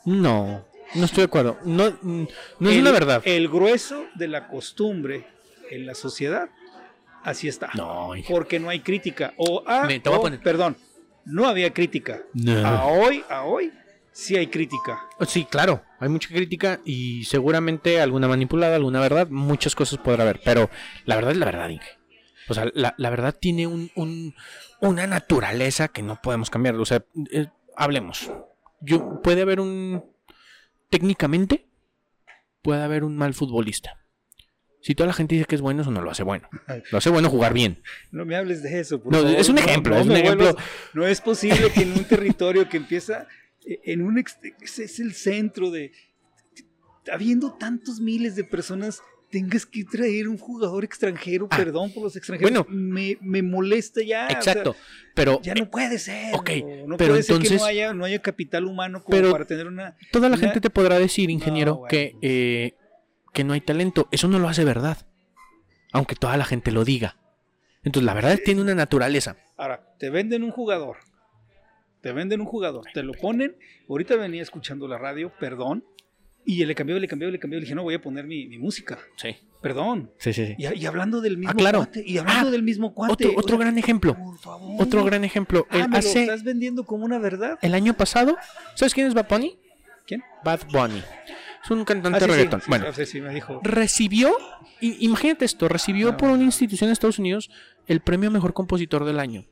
No, no estoy de acuerdo. No, no es El- una verdad. El grueso de la costumbre en la sociedad, así está. No, hija. Porque no hay crítica. O, ah, Me- te voy a o, poner- perdón, no había crítica. No. A hoy, a hoy, sí hay crítica. Sí, claro, hay mucha crítica y seguramente alguna manipulada, alguna verdad, muchas cosas podrá haber, pero la verdad es la verdad, Inge. O sea, la, la verdad tiene un, un- una naturaleza que no podemos cambiar. O sea, eh, hablemos. Yo, puede haber un... Técnicamente, puede haber un mal futbolista. Si toda la gente dice que es bueno, eso no lo hace bueno. Lo hace bueno jugar bien. No me hables de eso, por No, favor. es un ejemplo, es un ejemplo. no es posible que en un territorio que empieza en un es el centro de habiendo tantos miles de personas tengas que traer un jugador extranjero, Ah, perdón por los extranjeros, bueno. me, me molesta ya. o sea, Exacto. Pero ya no puede ser. ok, no pero puede ser que entonces- no haya, no haya capital humano como Pero- para tener una. Toda la Una- gente te podrá decir, ingeniero, bueno, que, pues. eh, que no hay talento. Eso no lo hace verdad. Aunque toda la gente lo diga. Entonces, la verdad tiene una naturaleza. Ahora, te venden un jugador. Te venden un jugador. Te lo ponen. Ahorita venía escuchando la radio, perdón. Y le cambió, le cambió, le cambió. Le dije, no, voy a poner mi, mi música. Sí. Perdón. Sí, sí, sí. Y, y hablando del mismo claro. cuate. Y hablando Ah, del mismo cuate. Otro, gran ejemplo. Por favor. Otro gran ejemplo. Ah, El- me lo hace estás vendiendo como una verdad. el año pasado, ¿sabes quién es Bad Bunny? ¿Quién? Bad Bunny. Es un cantante Ah, sí, de sí, reggaetón. sí, bueno, sí, sí, me dijo. recibió, imagínate esto, recibió Ah. por una institución de Estados Unidos el premio mejor compositor del año.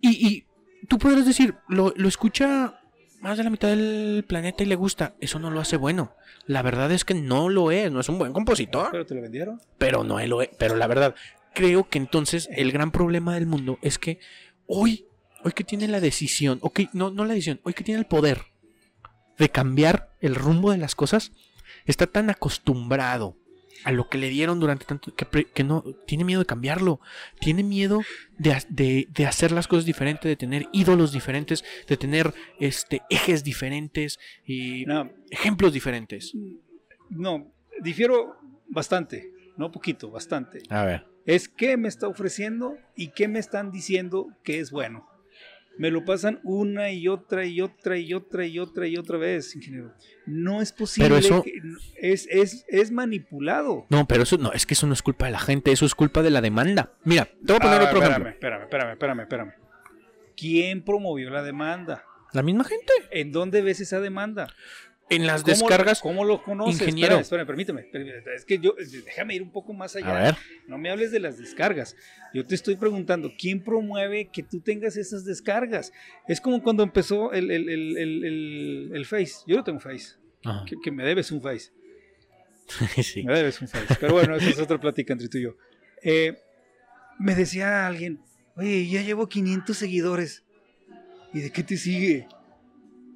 Y, y tú podrás decir, lo, lo escucha más de la mitad del planeta y le gusta. Eso no lo hace bueno. La verdad es que no lo es, no es un buen compositor. Pero te lo vendieron. Pero no lo es. Pero la verdad, creo que entonces el gran problema del mundo es que hoy, hoy que tiene la decisión, ok, no, no la decisión, hoy que tiene el poder de cambiar el rumbo de las cosas, está tan acostumbrado a lo que le dieron durante tanto que, pre- que no tiene miedo de cambiarlo, tiene miedo de, de- de hacer las cosas diferentes, de tener ídolos diferentes, de tener este ejes diferentes y No, ejemplos diferentes. no, difiero bastante. No poquito, bastante. A ver. es qué me está ofreciendo y qué me están diciendo que es bueno. Me lo pasan una y otra y otra y otra y otra y otra vez, ingeniero. No es posible. Pero eso- que- es, es, es manipulado. No, pero eso no, es que eso no es culpa de la gente, eso es culpa de la demanda. Mira, te voy a poner otro espérame, ejemplo. espérame, espérame, espérame, espérame. ¿Quién promovió la demanda? La misma gente. ¿En dónde ves esa demanda? En las ¿Cómo- descargas. ¿Cómo lo conoces? ingeniero. Espera, permíteme. Es que yo, déjame ir un poco más allá. A ver. No me hables de las descargas. Yo te estoy preguntando, ¿quién promueve que tú tengas esas descargas? Es como cuando empezó el, el, el, el, Face. Yo no tengo Face. Que me debes un Face. Sí. Me debes un Face. Pero bueno, esa es otra plática entre tú y yo. Eh, me decía alguien, oye, ya llevo 500 seguidores. ¿Y de qué te sigue?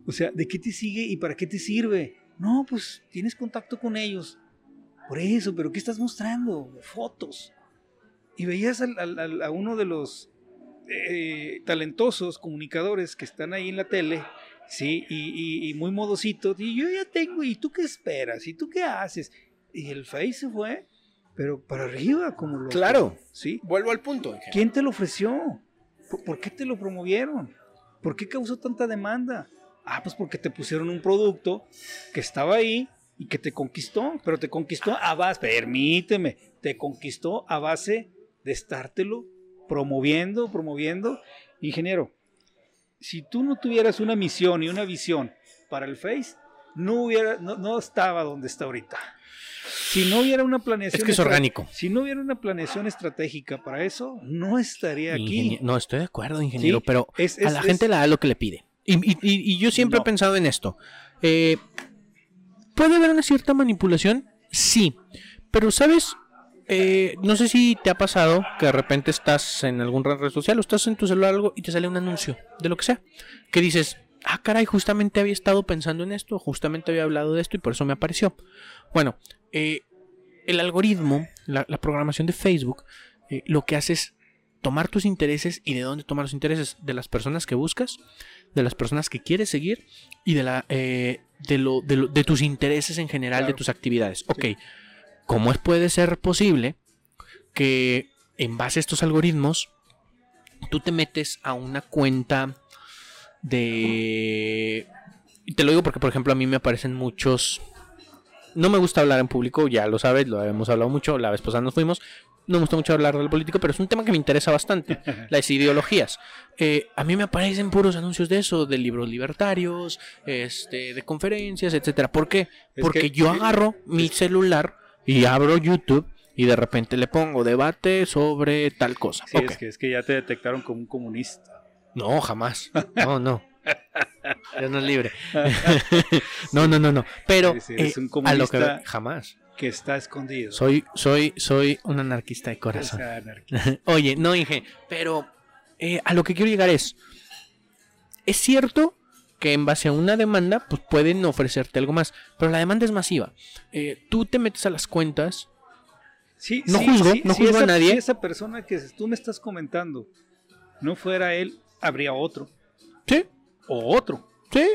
O sea, ¿de qué te sigue y para qué te sirve? No, pues tienes contacto con ellos. Por eso, pero ¿qué estás mostrando? Fotos. Y veías al- al- al- a uno de los eh, talentosos comunicadores que están ahí en la tele, sí, y, y- y muy modositos. Y yo ya tengo, ¿y tú qué esperas? ¿Y tú qué haces? Y el Face se fue, pero para arriba, como lo. Claro. Sí. Vuelvo al punto. ¿Quién te lo ofreció? ¿Por, por qué te lo promovieron? ¿Por qué causó tanta demanda? Ah, pues porque te pusieron un producto que estaba ahí y que te conquistó, pero te conquistó a base, permíteme, te conquistó a base de estártelo promoviendo, promoviendo. Ingeniero, si tú no tuvieras una misión y una visión para el Face, no hubiera, no, no estaba donde está ahorita. Si no hubiera una planeación, Es que es orgánico. Si no hubiera una planeación estratégica para eso, no estaría aquí. No, estoy de acuerdo, ingeniero, Sí, pero es- a la es- gente le da lo que le pide. Y, y- y- yo siempre No. he pensado en esto. Eh, ¿Puede haber una cierta manipulación? Sí. Pero, ¿sabes? Eh, no sé si te ha pasado que de repente estás en algún red social o estás en tu celular o algo y te sale un anuncio de lo que sea. Que dices, ah, caray, justamente había estado pensando en esto, justamente había hablado de esto y por eso me apareció. Bueno, eh, el algoritmo, la, la programación de Facebook, eh, lo que hace es tomar tus intereses y de dónde tomar los intereses de las personas que buscas, de las personas que quieres seguir y de la eh, de, lo, de, lo- de tus intereses en general, de tus actividades. Ok, ¿cómo es, puede ser posible que en base a estos algoritmos tú te metes a una cuenta de... Te lo digo porque, por ejemplo, a mí me aparecen muchos... No me gusta hablar en público, ya lo sabes, lo hemos hablado mucho, la vez pasada nos fuimos. No me gusta mucho hablar del político, pero es un tema que me interesa bastante, las ideologías. Eh, a mí me aparecen puros anuncios de eso, de libros libertarios, este, de conferencias, etcétera. ¿Por qué? Es Porque que- yo agarro mi celular y abro YouTube y de repente le pongo debate sobre tal cosa. Sí, es, que, es que ya te detectaron como un comunista. No, jamás. No, no. Dios no es libre. no, no, no, no. Pero eh, un a lo que comunista. jamás. Que está escondido. Soy, soy, soy un anarquista de corazón. Oye, no, Inge, pero eh, a lo que quiero llegar es, es cierto que en base a una demanda, pues pueden ofrecerte algo más, pero la demanda es masiva. Eh, tú te metes a las cuentas, Sí, No sí, juzgo, sí, no juzgo a esa- nadie. Si esa persona que tú me estás comentando no fuera él, habría otro. sí, O otro. sí,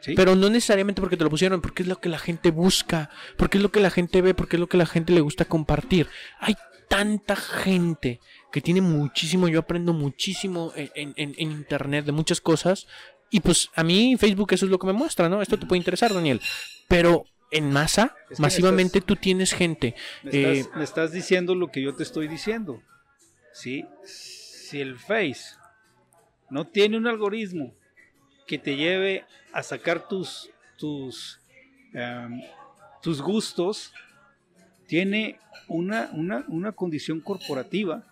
¿sí? pero no necesariamente porque te lo pusieron, porque es lo que la gente busca, porque es lo que la gente ve, porque es lo que la gente le gusta compartir. Hay tanta gente que tiene muchísimo, yo aprendo muchísimo en, en- internet de muchas cosas. Y pues a mí Facebook eso es lo que me muestra, ¿no? Esto te puede interesar, Daniel. Pero en masa, Es que masivamente estás- tú tienes gente. me, eh, estás, me estás diciendo lo que yo te estoy diciendo. ¿sí? Si el Face no tiene un algoritmo que te lleve a sacar tus, tus, em, tus gustos, tiene una, una, una condición corporativa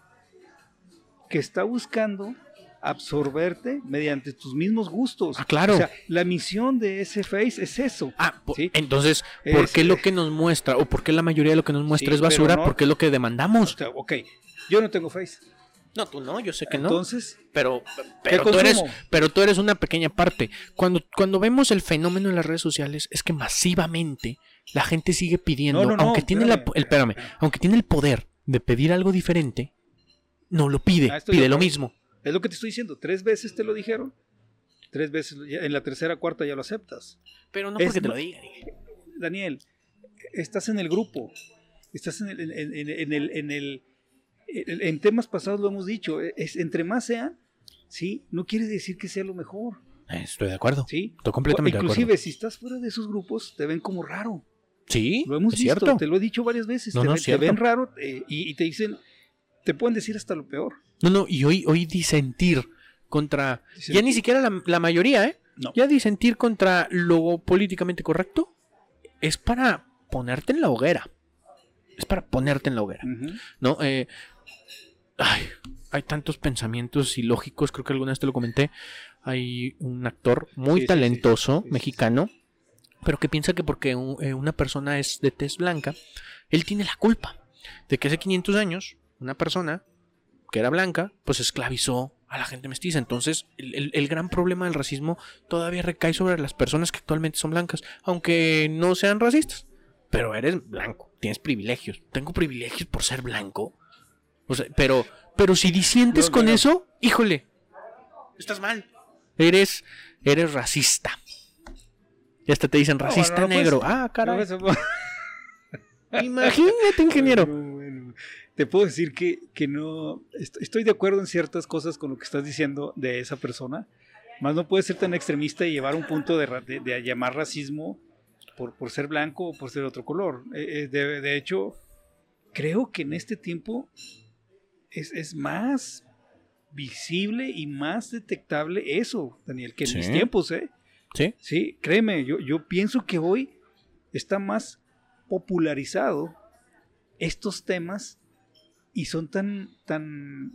que está buscando absorberte mediante tus mismos gustos. Ah, claro. O sea, la misión de ese Face es eso. Ah, Sí. entonces, ¿por Es- qué lo que nos muestra o por qué la mayoría de lo que nos muestra Sí, es basura? no- Porque es lo que O demandamos. sea, ok, yo no tengo Face. No, tú no, yo sé que no. Entonces, pero ¿qué pero tú eres pero tú eres una pequeña parte. Cuando cuando vemos el fenómeno en las redes sociales es que masivamente la gente sigue pidiendo, No, no, no, aunque tiene la, el espérame, aunque tiene el poder de pedir algo diferente, no lo pide, Ah, pide de lo mismo. es lo que te estoy diciendo. Tres veces te lo dijeron. Tres veces, en la tercera, cuarta ya lo aceptas. Pero no Es porque te lo digan. Daniel, estás en el grupo. Estás en el, en, en- en el, en el- en- temas pasados lo hemos dicho. Es, entre más sean, sí, no quiere decir que sea lo mejor. Estoy de acuerdo. Sí. Estoy completamente de Inclusive, acuerdo. si estás fuera de esos grupos, te ven como raro. Sí, Lo hemos es visto, cierto. te lo he dicho varias veces. No, te, no, ven- te ven raro eh, y, y te dicen, te pueden decir hasta lo peor. No, no, y hoy, hoy disentir contra. Disentir. Ya ni siquiera la, la mayoría, ¿eh? No. Ya disentir contra lo políticamente correcto es para ponerte en la hoguera. Es para ponerte en la hoguera. ¿No? Eh, ay, hay tantos pensamientos ilógicos, creo que alguna vez te lo comenté. Hay un actor muy Sí, talentoso, Sí, sí, sí. mexicano, pero que piensa que porque eh, una persona es de tez blanca, él tiene la culpa de que hace 500 años una persona que era blanca, pues esclavizó a la gente mestiza. Entonces, el, el- el gran problema del racismo todavía recae sobre las personas que actualmente son blancas, aunque no sean racistas. Pero eres blanco, tienes privilegios. Tengo privilegios por ser blanco. O sea, pero, pero si disientes No, con no, eso, híjole, estás mal. Eres, eres racista. Y hasta te dicen racista no, negro. ah, caray. Imagínate, ingeniero. Bueno, bueno. Te puedo decir que, que no. est- Estoy de acuerdo en ciertas cosas con lo que estás diciendo de esa persona. Más no puedes ser tan extremista y llevar un punto de- de llamar racismo por, por ser blanco o por ser otro color. Eh, eh, de, de hecho, creo que en este tiempo es, es más visible y más detectable eso, Daniel, que en Sí. mis tiempos, ¿eh? ¿Sí? Sí, créeme, yo, yo pienso que hoy está más popularizado estos temas y son tan, tan,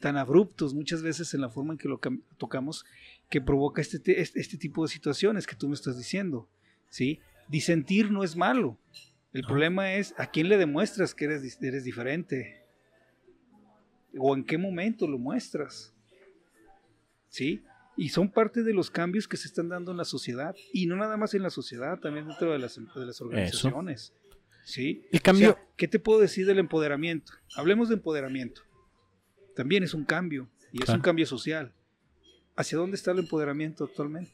tan abruptos muchas veces en la forma en que lo cam- tocamos que provoca este, te- este, este tipo de situaciones que tú me estás diciendo. ¿sí? Disentir no es malo. El No. problema es a quién le demuestras que eres, eres diferente. O en qué momento lo muestras. ¿Sí? Y son parte de los cambios que se están dando en la sociedad. Y no nada más en la sociedad, también dentro de las, de las organizaciones. ¿Sí? El cambio. O sea, ¿Qué te puedo decir del empoderamiento? Hablemos de empoderamiento. También es un cambio. Y es un cambio social. ¿Hacia dónde está el empoderamiento actualmente?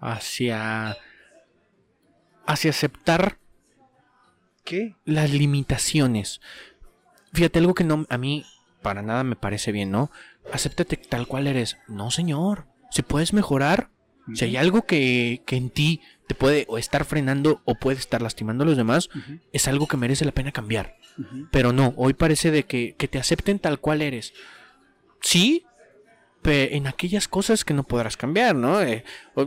hacia hacia aceptar ¿Qué? las limitaciones. Fíjate algo que no a mí para nada me parece bien, ¿no? Acéptate tal cual eres. No, señor. Si puedes mejorar, si hay algo que, que en ti te puede o estar frenando o puede estar lastimando a los demás, es algo que merece la pena cambiar. Pero no, hoy parece de que, que te acepten tal cual eres. Sí, pe- en aquellas cosas que no podrás cambiar, ¿no? Eh,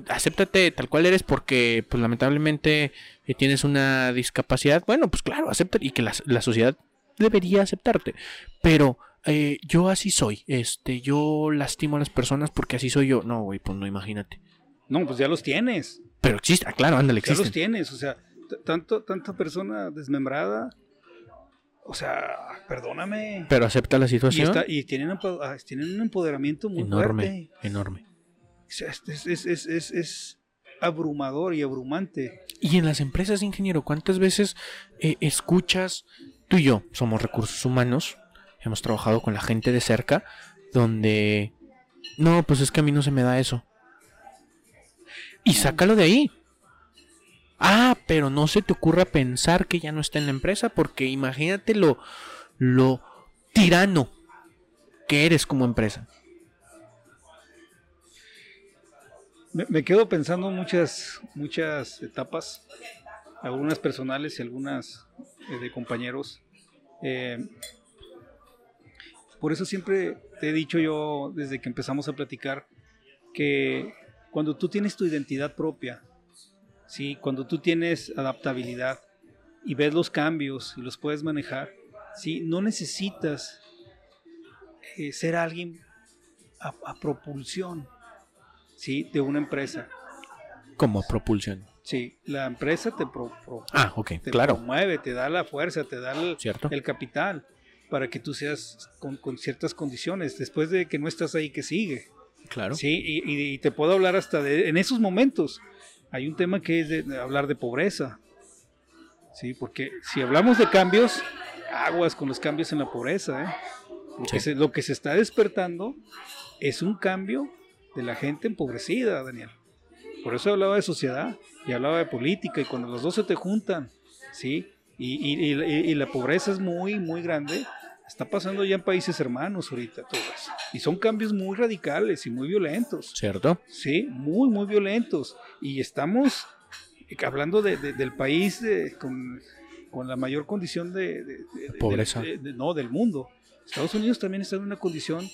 acéptate tal cual eres porque, pues lamentablemente, eh, tienes una discapacidad. Bueno, pues claro, acepta y que la, la sociedad debería aceptarte. Pero eh, yo así soy. Este, yo lastimo a las personas porque así soy yo. No, güey, pues no, imagínate. No, pues ya los tienes. Pero existe, ah, claro, ándale, Ya los existe. tienes. O sea, tanto, tanta persona desmembrada. O sea, perdóname. Pero acepta la Y, situación. está- y tienen, ah, tienen un empoderamiento muy enorme, fuerte. enorme. O sea, es- es- es- es abrumador y abrumante. Y en las empresas, ingeniero, ¿cuántas veces eh, escuchas? Tú y yo somos recursos humanos, hemos trabajado con la gente de cerca, donde... No, pues es que a mí no se me da eso. Y sácalo de ahí. Ah, pero no se te ocurra pensar que ya no está en la empresa, porque imagínate lo, tirano que eres como empresa. Me, me quedo pensando muchas, muchas etapas, algunas personales y algunas de compañeros. Eh, por eso siempre te he dicho yo, desde que empezamos a platicar, que cuando tú tienes tu identidad propia, ¿sí? cuando tú tienes adaptabilidad y ves los cambios y los puedes manejar, ¿sí? no necesitas eh, ser alguien a, a propulsión ¿sí? de una empresa. Como propulsión. Sí, la empresa te, pro- pro- Ah, te claro. promueve, te da la fuerza, te da el, ¿Cierto? el capital para que tú seas con, con ciertas condiciones. Después de que no estás ahí, que sigue? Claro. Sí, y, y- y te puedo hablar hasta de, en esos momentos. Hay un tema que es de, de hablar de pobreza. Sí, porque si hablamos de cambios, aguas con los cambios en la pobreza. ¿eh? Lo, que se, lo que se está despertando es un cambio de la gente empobrecida, Daniel. Por eso hablaba de sociedad y hablaba de política y cuando los dos se te juntan, ¿sí? Y, y- y- y la pobreza es muy, muy grande. Está pasando ya en países hermanos ahorita, todo eso. Y son cambios muy radicales y muy violentos. ¿Cierto? Sí, muy, muy violentos. Y estamos hablando de- de- del país de- con, con la mayor condición de, Pobreza. no, del mundo. Estados Unidos también está en una condición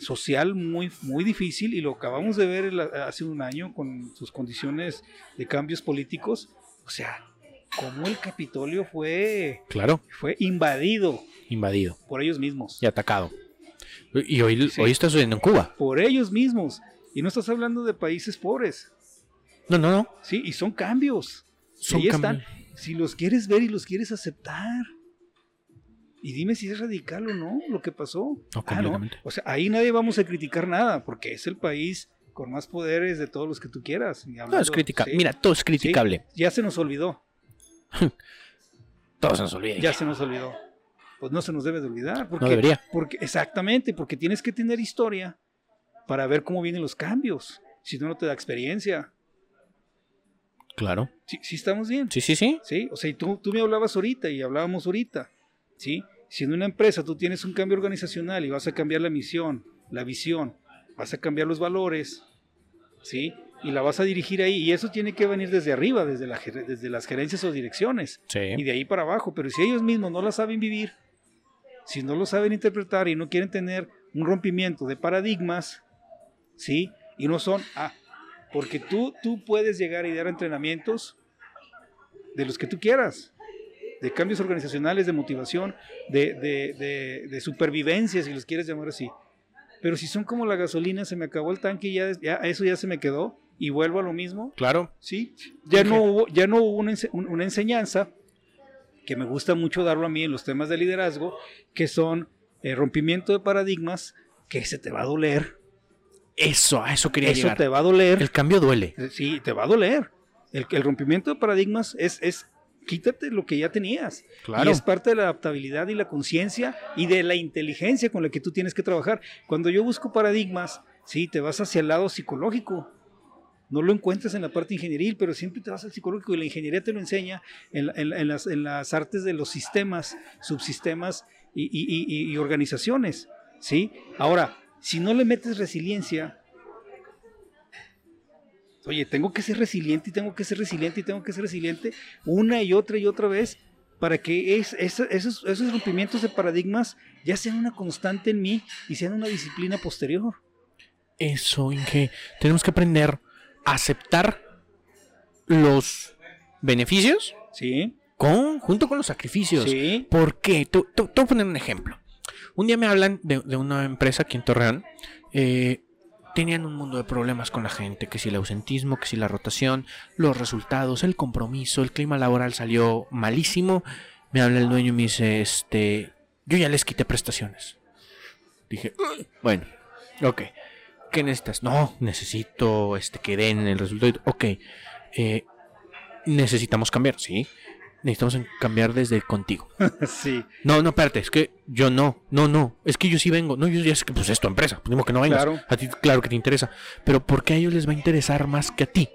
social muy, muy difícil y lo acabamos de ver hace un año con sus condiciones de cambios políticos. O sea, cómo el Capitolio fue, Claro, fue invadido invadido por ellos mismos. y atacado. Y hoy, Sí. hoy está sucediendo en Cuba. Por ellos mismos. Y no estás hablando de países pobres. No, no, no. Sí, y son cambios. Son cambios. están. Si los quieres ver y los quieres aceptar. Y dime si es radical o no lo que pasó. No, Ah. O sea, ahí nadie vamos a criticar nada, porque es el país con más poderes de todos los que tú quieras. Y Todo es hablando- criticable. sí, Mira, todo es sí, criticable. ya se nos olvidó. Todo se nos olvida. Ya se nos olvidó. Pues no se nos debe de olvidar. Porque, No debería. Porque, exactamente, porque tienes que tener historia para ver cómo vienen los cambios. Si no, no te da experiencia. Claro. Sí, sí estamos bien. Sí, sí, sí. ¿sí? O sea, y tú, tú me hablabas ahorita y hablábamos ahorita, ¿sí? Si en una empresa tú tienes un cambio organizacional y vas a cambiar la misión, la visión, vas a cambiar los valores, ¿sí? Y la vas a dirigir ahí, y eso tiene que venir desde arriba, desde, la, ger- desde las gerencias o direcciones, y de ahí para abajo, pero si ellos mismos no la saben vivir, si no lo saben interpretar y no quieren tener un rompimiento de paradigmas, ¿sí? Y no son, ah, porque tú, tú puedes llegar y dar entrenamientos de los que tú quieras, de cambios organizacionales, de motivación, de, de, de, de supervivencia, si los quieres llamar así. Pero si son como la gasolina, se me acabó el tanque y ya, ya eso ya se me quedó y vuelvo a lo mismo, Claro. ¿sí? Ya no hubo, ya no hubo una, ense- un- una enseñanza que me gusta mucho darlo a mí en los temas de liderazgo, que son eh, rompimiento de paradigmas, que se te va a doler, Eso, a eso quería eso llegar. te va a doler, El cambio duele. Eh, Sí, te va a doler. El, el rompimiento de paradigmas es, es quítate lo que ya tenías. Claro. Y es parte de la adaptabilidad y la conciencia y de la inteligencia con la que tú tienes que trabajar. Cuando yo busco paradigmas, sí, te vas hacia el lado psicológico. No lo encuentras en la parte ingenieril, pero siempre te vas al psicológico y la ingeniería te lo enseña en, la- en la- en las, en las artes de los sistemas, subsistemas y, y- y- y organizaciones. ¿sí? Ahora, si no le metes resiliencia, oye, tengo que ser resiliente y tengo que ser resiliente y tengo que ser resiliente una y otra y otra vez para que es- es- esos, esos rompimientos de paradigmas ya sean una constante en mí y sean una disciplina posterior. Eso, Inge. Tenemos que aprender a aceptar los beneficios ¿Sí? con, junto con los sacrificios. Sí. ¿Por qué? Te, te- te voy a poner un ejemplo. Un día me hablan de, de una empresa aquí en Torreón. eh, tenían un mundo de problemas con la gente, que si el ausentismo, que si la rotación, los resultados, el compromiso, el clima laboral salió malísimo. Me habla el dueño y me dice, este, yo ya les quité prestaciones. Dije, bueno, ok. ¿Qué necesitas? No, necesito este, que den el resultado. Ok. eh, necesitamos cambiar, sí. Necesitamos en- cambiar desde contigo. sí. No, no, espérate, es que yo no, no, no, es que yo sí vengo, no, yo ya sé que pues es tu empresa, pues que no vengas, Claro. a ti claro que te interesa, pero ¿por qué a ellos les va a interesar más que a ti?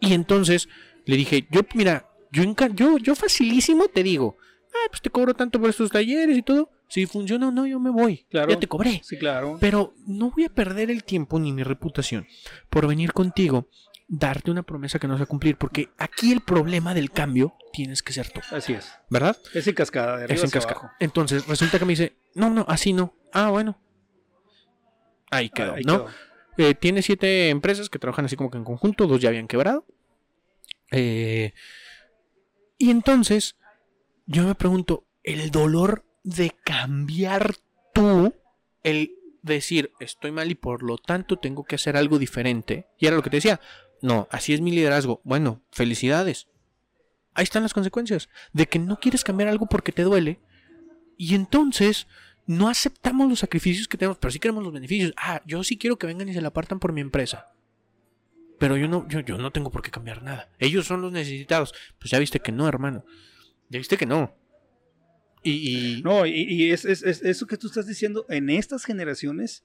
Y entonces le dije, yo, mira, yo, yo, yo facilísimo te digo, ah, pues te cobro tanto por estos talleres y todo, si funciona o no, yo me voy, Claro. ya te cobré. Sí, claro. Pero no voy a perder el tiempo ni mi reputación por venir contigo, darte una promesa que no se va a cumplir, porque aquí el problema del cambio tienes que ser tú, Así es. ¿verdad? Es en cascada, de arriba Es en cascada. abajo. Entonces resulta que me dice, no, no, así no. Ah, bueno. Ahí quedó, Ahí ¿no? quedó. Eh, tiene siete empresas que trabajan así como que en conjunto, dos ya habían quebrado. Eh, y entonces yo me pregunto, el dolor de cambiar tú, el decir estoy mal y por lo tanto tengo que hacer algo diferente, y era lo que te decía, no, así es mi liderazgo. Bueno, felicidades. Ahí están las consecuencias de que no quieres cambiar algo porque te duele y entonces no aceptamos los sacrificios que tenemos, pero sí queremos los beneficios. Ah, yo sí quiero que vengan y se la apartan por mi empresa. Pero yo no, yo, no tengo por qué cambiar nada. Ellos son los necesitados. Pues ya viste que no, hermano. Ya viste que no. Y, No, y, es- eso que tú estás diciendo, en estas generaciones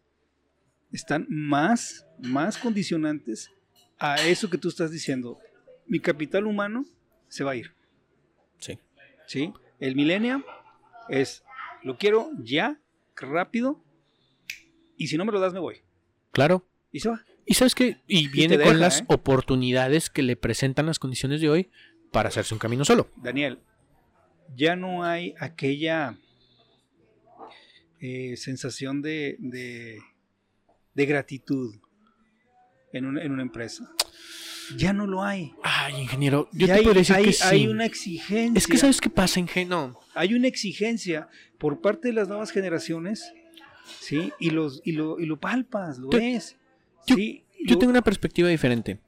están más, más condicionantes a eso que tú estás diciendo. Mi capital humano se va a ir. sí. ¿sí? El millennial es, lo quiero ya, rápido, y si no me lo das me voy. Claro. Y se va. Y sabes qué? Y viene con las ¿eh? oportunidades que le presentan las condiciones de hoy para hacerse un camino solo. Daniel, ya no hay aquella eh, sensación de, de, de gratitud en una, en una empresa. Ya no lo hay. Ay, ingeniero, yo Ya te hay, podría decir hay- que sí. hay una exigencia. Es que ¿sabes qué pasa, ingeniero? hay una exigencia por parte de las nuevas generaciones, ¿sí? Y, los, y, lo, y lo palpas, lo Yo- ves. yo- ¿sí? Yo Lo- tengo una perspectiva diferente.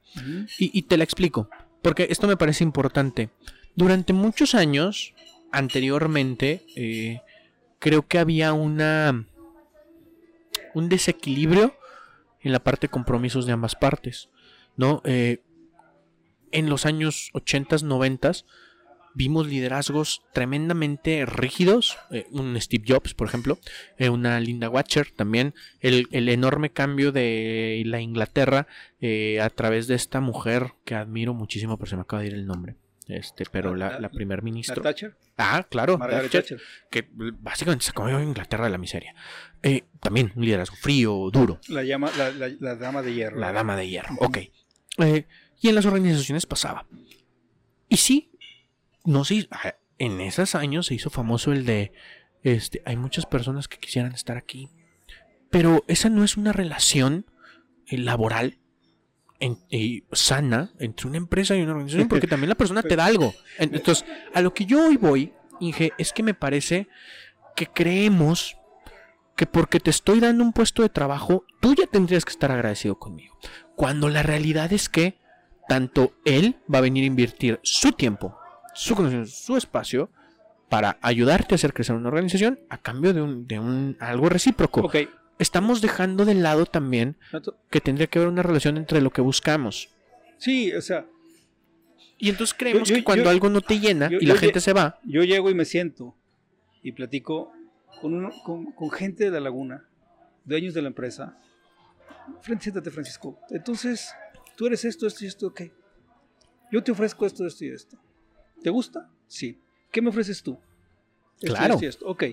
Y te la explico, porque esto me parece importante. Durante muchos años, anteriormente, eh, creo que había una un desequilibrio en la parte de compromisos de ambas partes, ¿no? Eh, en los años 80, 90 vimos liderazgos tremendamente rígidos, eh, un Steve Jobs, por ejemplo, eh, una Linda Watcher también, el, el enorme cambio de la Inglaterra eh, a través de esta mujer que admiro muchísimo, pero se me acaba de ir el nombre. Este, pero La- la, la- la primer ¿La ministro. Thatcher? Ah, claro, Margaret Thatcher, Thatcher. que básicamente sacó a Inglaterra de la miseria. Eh, también un liderazgo frío, duro. La, llama, la, la- la dama de hierro. La dama de hierro, ok. Eh, y en las organizaciones pasaba. Y sí, no sé, ah, en esos años se hizo famoso el de, este, hay muchas personas que quisieran estar aquí, pero esa no es una relación eh, laboral en- eh, sana entre una empresa y una organización, porque también la persona te da algo. En- Entonces, a lo que yo hoy voy, Inge, es que me parece que creemos que porque te estoy dando un puesto de trabajo, tú ya tendrías que estar agradecido conmigo. Cuando la realidad es que tanto él va a venir a invertir su tiempo, su conocimiento, su espacio para ayudarte a hacer crecer una organización a cambio de un, de un algo recíproco. Estamos dejando de lado también que tendría que haber una relación entre lo que buscamos. Sí, o sea, Y entonces creemos Yo- yo- que cuando yo- algo no te llena y la gente se va, yo llego y me siento y platico con, uno- con, con gente de la laguna, dueños de la empresa. Siéntate, Francisco. Entonces, tú eres esto, esto y esto, ok. Yo te ofrezco esto, esto y esto. ¿Te gusta? Sí. ¿Qué me ofreces tú? Esto, Claro. esto y esto. Ok.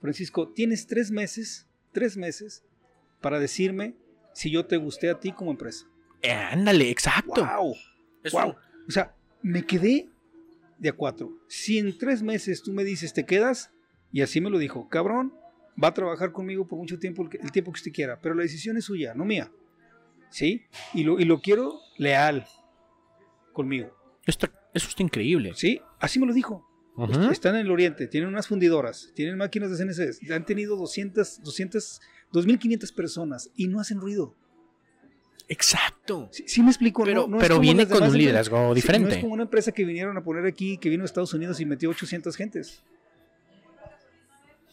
Francisco, tienes tres meses, tres meses para decirme si yo te gusté a ti como empresa. eh, ándale, exacto. ¡Wow! Es ¡Wow! O sea, me quedé de a cuatro. Si en tres meses tú me dices te quedas, y así me lo dijo, cabrón, va a trabajar conmigo por mucho tiempo, el tiempo que usted quiera, pero la decisión es suya, no mía. ¿Sí? Y lo, y lo quiero leal conmigo. Esto- eso está increíble. ¿Sí? Así me lo dijo. Están en el oriente, tienen unas fundidoras, tienen máquinas de CNC, han tenido 200, 200, 2500 personas y no hacen ruido. Exacto. Sí, sí me explico, Pero, no, no es pero como viene con un liderazgo Sí, no diferente. es como una empresa que vinieron a poner aquí, que vino a Estados Unidos y metió 800 gentes.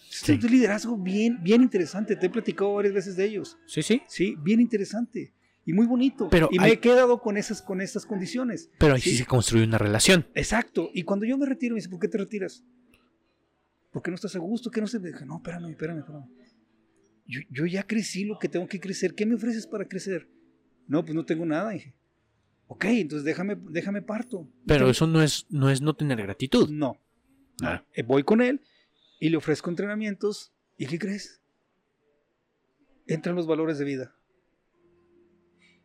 Sí. Es un liderazgo bien, bien interesante. Te he platicado varias veces de ellos. Sí, sí. Sí, bien interesante. Y muy bonito. Pero y hay- me he quedado con esas, con estas condiciones. Pero ahí sí. Sí. se construye una relación. Exacto. Y cuando yo me retiro, me dice, ¿por qué te retiras? ¿Por qué no estás a gusto? ¿Qué no se Dije, no, espérame, espérame, espérame. Yo, yo ya crecí lo que tengo que crecer. ¿Qué me ofreces para crecer? No, pues no tengo nada. Dije, ok, entonces déjame, déjame parto. Pero eso no es, no es no tener gratitud. No. no. Ah. Eh, Voy con él y le ofrezco entrenamientos. ¿Y qué crees? Entran los valores de vida.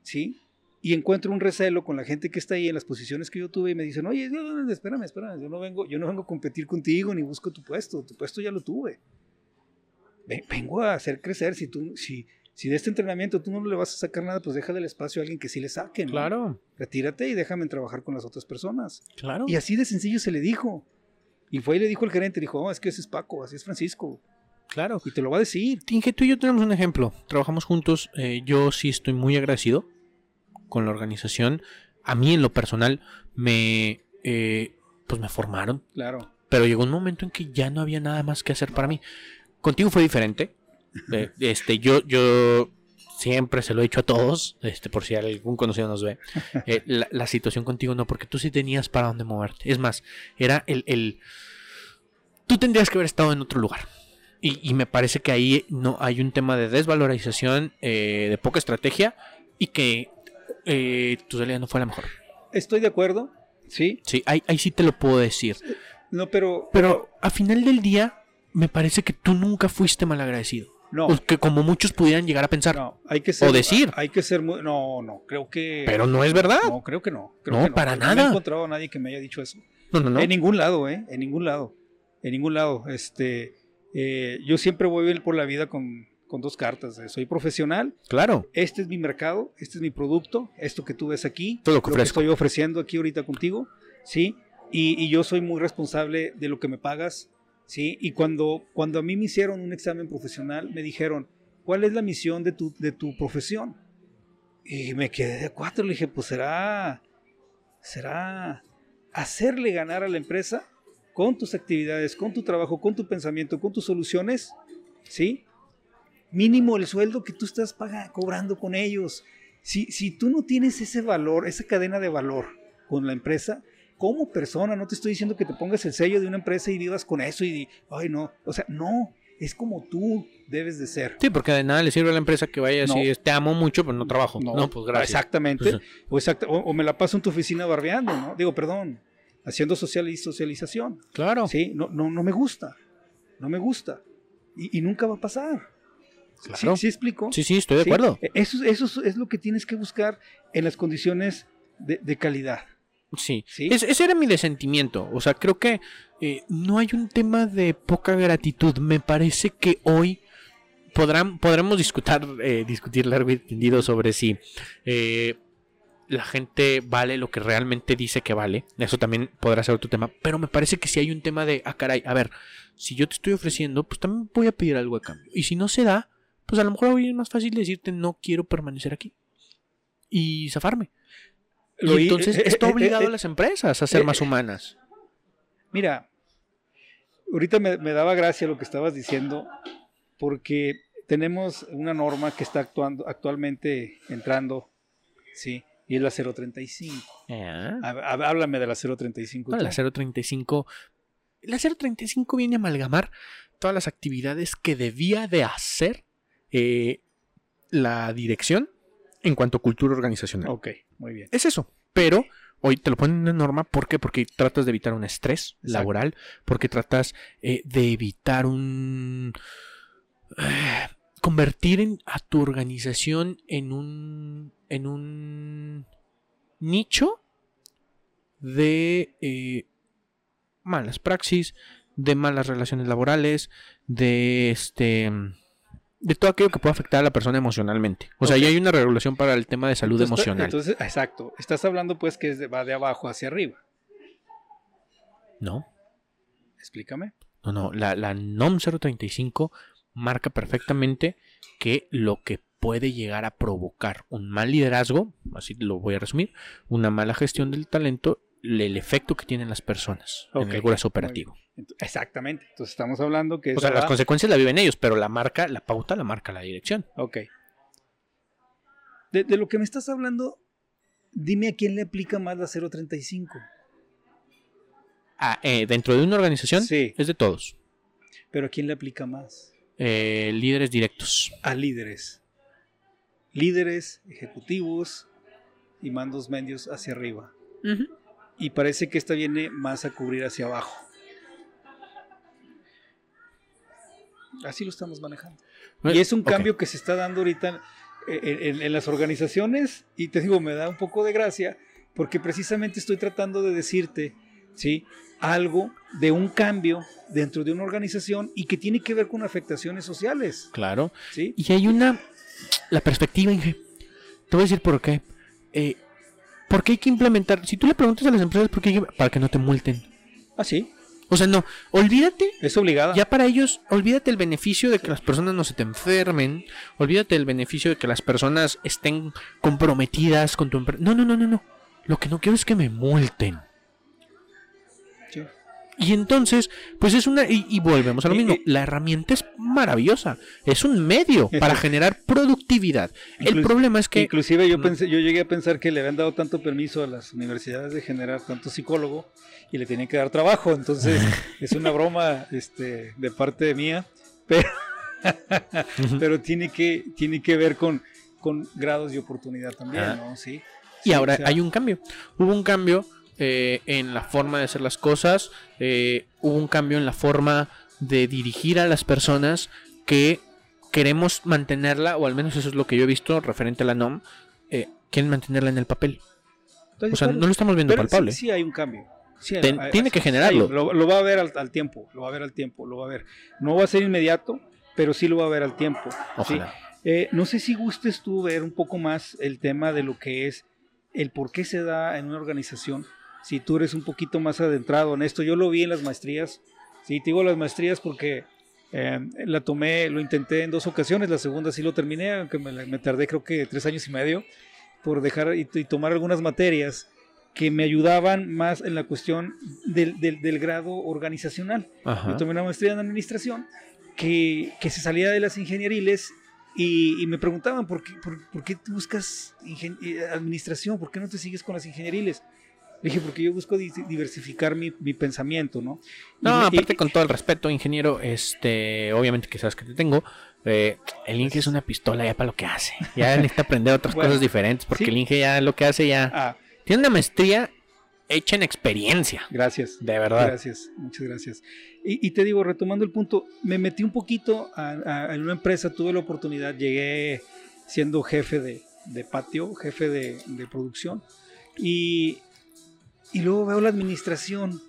¿Sí? Y encuentro un recelo con la gente que está ahí en las posiciones que yo tuve y me dicen, oye, no, espérame, espérame, yo no, vengo, yo no vengo a competir contigo ni busco tu puesto, tu puesto ya lo tuve. Ve- Vengo a hacer crecer, si, tú, si, si de este entrenamiento tú no le vas a sacar nada, pues déjale el espacio a alguien que sí le saque. ¿no? Claro, Retírate y déjame trabajar con las otras personas. claro. Y así de sencillo se le dijo. Y fue y le dijo el gerente, dijo, oh, es que ese es Paco, así es Francisco. Claro. Y te lo va a decir. Tinge, tú y yo tenemos un ejemplo. Trabajamos juntos. eh, yo sí estoy muy agradecido con la organización. A mí, en lo personal, me, eh, pues me formaron. Claro. Pero llegó un momento en que ya no había nada más que hacer para mí. Contigo fue diferente. Eh, este, yo, yo siempre se lo he dicho a todos, este, por si algún conocido nos ve. eh, la, la situación contigo no, porque tú sí tenías para dónde moverte. Es más, era el, el- tú tendrías que haber estado en otro lugar. Y, y me parece que ahí no hay un tema de desvalorización, eh, de poca estrategia y que eh, tu salida no fue la mejor. Estoy de acuerdo, sí. Sí, ahí, ahí sí te lo puedo decir. No, pero. Pero a final del día, me parece que tú nunca fuiste mal agradecido. No. O que como muchos pudieran llegar a pensar. No, hay que ser. O decir. Hay que ser muy. No, no, creo que. Pero no es verdad. No, creo que no. creo No, que para No me he nada. encontrado a nadie que me haya dicho eso. No, no, no. En ningún lado, ¿eh? En ningún lado. En ningún lado. Este. Eh, yo siempre voy por la vida con, con dos cartas. eh, Soy profesional, Claro. este es mi mercado, este es mi producto, esto que tú ves aquí, Todo lo que lo que estoy ofreciendo aquí ahorita contigo, ¿sí? Y, y yo soy muy responsable de lo que me pagas, ¿sí? Y cuando, cuando a mí me hicieron un examen profesional, me dijeron, ¿cuál es la misión de tu, de tu profesión? Y me quedé de cuatro, le dije, pues será, será hacerle ganar a la empresa con tus actividades, con tu trabajo, con tu pensamiento, con tus soluciones, ¿sí? Mínimo el sueldo que tú estás paga- cobrando con ellos. Si, si tú no tienes ese valor, esa cadena de valor con la empresa, como persona, no te estoy diciendo que te pongas el sello de una empresa y vivas con eso y, ay no, o sea, no, es como tú debes de ser. Sí, porque de nada le sirve a la empresa que vaya No. así, te amo mucho, pero no trabajo. No, pues gracias. Exactamente. Pues, O, exacta- o- o me la paso en tu oficina barbeando, ¿no? Digo, perdón, haciendo social y socialización. claro. Sí, no, no, no me gusta. No me gusta. Y, y nunca va a pasar. Claro. ¿Sí, sí explico? Sí, sí, estoy de Sí, acuerdo. e- Eso, eso es lo que tienes que buscar en las condiciones de, de calidad. Sí. ¿Sí? Es- ese era mi desentimiento. O sea, creo que eh, no hay un tema de poca gratitud. Me parece que hoy podrán, podremos discutir, eh, discutir largo y tendido sobre si eh, la gente vale lo que realmente dice que vale. Eso también podrá ser otro tema. Pero me parece que si hay un tema de, ah, caray, a ver, si yo te estoy ofreciendo, pues también voy a pedir algo a cambio. Y si no se da, pues a lo mejor hoy es más fácil decirte, no quiero permanecer aquí. Y zafarme. Lo y entonces eh, está eh, obligado eh, a las empresas a ser eh, más eh, humanas. Mira, ahorita me, me daba gracia lo que estabas diciendo, porque tenemos una norma que está actuando actualmente entrando, sí, y es la 035. Ah. Há- há- Háblame de la 035. Bueno, tú. la 035. La 035 viene a amalgamar todas las actividades que debía de hacer eh, la dirección en cuanto a cultura organizacional. Ok, muy bien. Es eso. Pero hoy te lo ponen en norma. ¿Por qué? Porque tratas de evitar un estrés Exacto. laboral. Porque tratas eh, de evitar un. eh, convertir en- a tu organización en un. en un nicho de eh, malas praxis, de malas relaciones laborales, de este de todo aquello que pueda afectar a la persona emocionalmente. O sea, ya hay una regulación para el tema de salud Entonces, emocional. Entonces, exacto. Estás hablando pues que va de abajo hacia arriba. no, Explícame. no, no. La, la NOM 035 marca perfectamente que lo que puede llegar a provocar un mal liderazgo, así lo voy a resumir, una mala gestión del talento, el efecto que tienen las personas en Ok, el grueso operativo. Ent- Exactamente. Entonces estamos hablando que O sea, las consecuencias la viven ellos, pero la marca, la pauta la marca la dirección. Ok. De, de lo que me estás hablando, dime a quién le aplica más la 035. Ah, eh, dentro de una organización Sí. es de todos. Pero a quién le aplica más. Eh, líderes directos. A líderes. Líderes, ejecutivos y mandos medios hacia arriba. Y parece que esta viene más a cubrir hacia abajo. Así lo estamos manejando. Y es un cambio que se está dando ahorita en, en- en las organizaciones y te digo, me da un poco de gracia porque precisamente estoy tratando de decirte, ¿sí? Algo de un cambio dentro de una organización y que tiene que ver con afectaciones sociales, Claro. ¿sí? Y hay una. La perspectiva, Inge. Te voy a decir por qué. Eh, ¿Por qué hay que implementar? Si tú le preguntas a las empresas por qué Para que no te multen. Ah, sí, O sea, no. Olvídate. es obligada. Ya para ellos, olvídate el beneficio de que las personas no se te enfermen. Olvídate el beneficio de que las personas estén comprometidas con tu empresa. No, no, no, no, no. Lo que no quiero es que me multen. Y entonces, pues es una. Y, y volvemos a lo mismo. La herramienta es maravillosa. Es un medio para generar productividad. El problema es que. Inclusive yo pensé, yo llegué a pensar que le habían dado tanto permiso a las universidades de generar tanto psicólogo y le tenían que dar trabajo, entonces es una broma este, de parte mía, pero, pero tiene que tiene que ver con, con grados de oportunidad también. ¿no? Sí. Y Sí, ahora o sea, hay un cambio. Hubo un cambio eh, en la forma de hacer las cosas. eh, hubo un cambio en la forma de dirigir a las personas que queremos mantenerla, o al menos eso es lo que yo he visto referente a la NOM, eh, quieren mantenerla en el papel. O sea, no lo estamos viendo Pero palpable. Sí, sí hay un cambio. Sí, Ten- tiene que generarlo. Lo, lo va a ver al, al tiempo, lo va a ver al tiempo, lo va a ver. No va a ser inmediato, pero sí lo va a ver al tiempo. Eh, no sé si gustes tú ver un poco más el tema de lo que es el por qué se da en una organización. Si tú eres un poquito más adentrado en esto, yo lo vi en las maestrías. Sí, te digo las maestrías porque eh, la tomé, lo intenté en dos ocasiones. La segunda sí lo terminé, aunque me, tardé creo que tres años y medio por dejar y, y tomar algunas materias que me ayudaban más en la cuestión del, del- del grado organizacional. Ajá. Yo tomé una maestría en administración que, que se salía de las ingenieriles y, y me preguntaban ¿por qué, por, por qué buscas eh, administración, por qué no te sigues con las ingenieriles. Dije, porque yo busco di- diversificar mi, mi pensamiento, ¿no? Y No, me- aparte con todo el respeto, ingeniero, este, obviamente que sabes que te tengo, eh, el Inge es una pistola ya para lo que hace. Ya necesita aprender otras Bueno, cosas diferentes, porque sí. el Inge ya lo que hace ya Ah, tiene una maestría hecha en experiencia, gracias. de verdad. Gracias, muchas gracias. Y, y te digo, retomando el punto, me metí un poquito a, a- en una empresa, tuve la oportunidad, llegué siendo jefe de, de patio, jefe de, de producción, y, y luego veo la administración.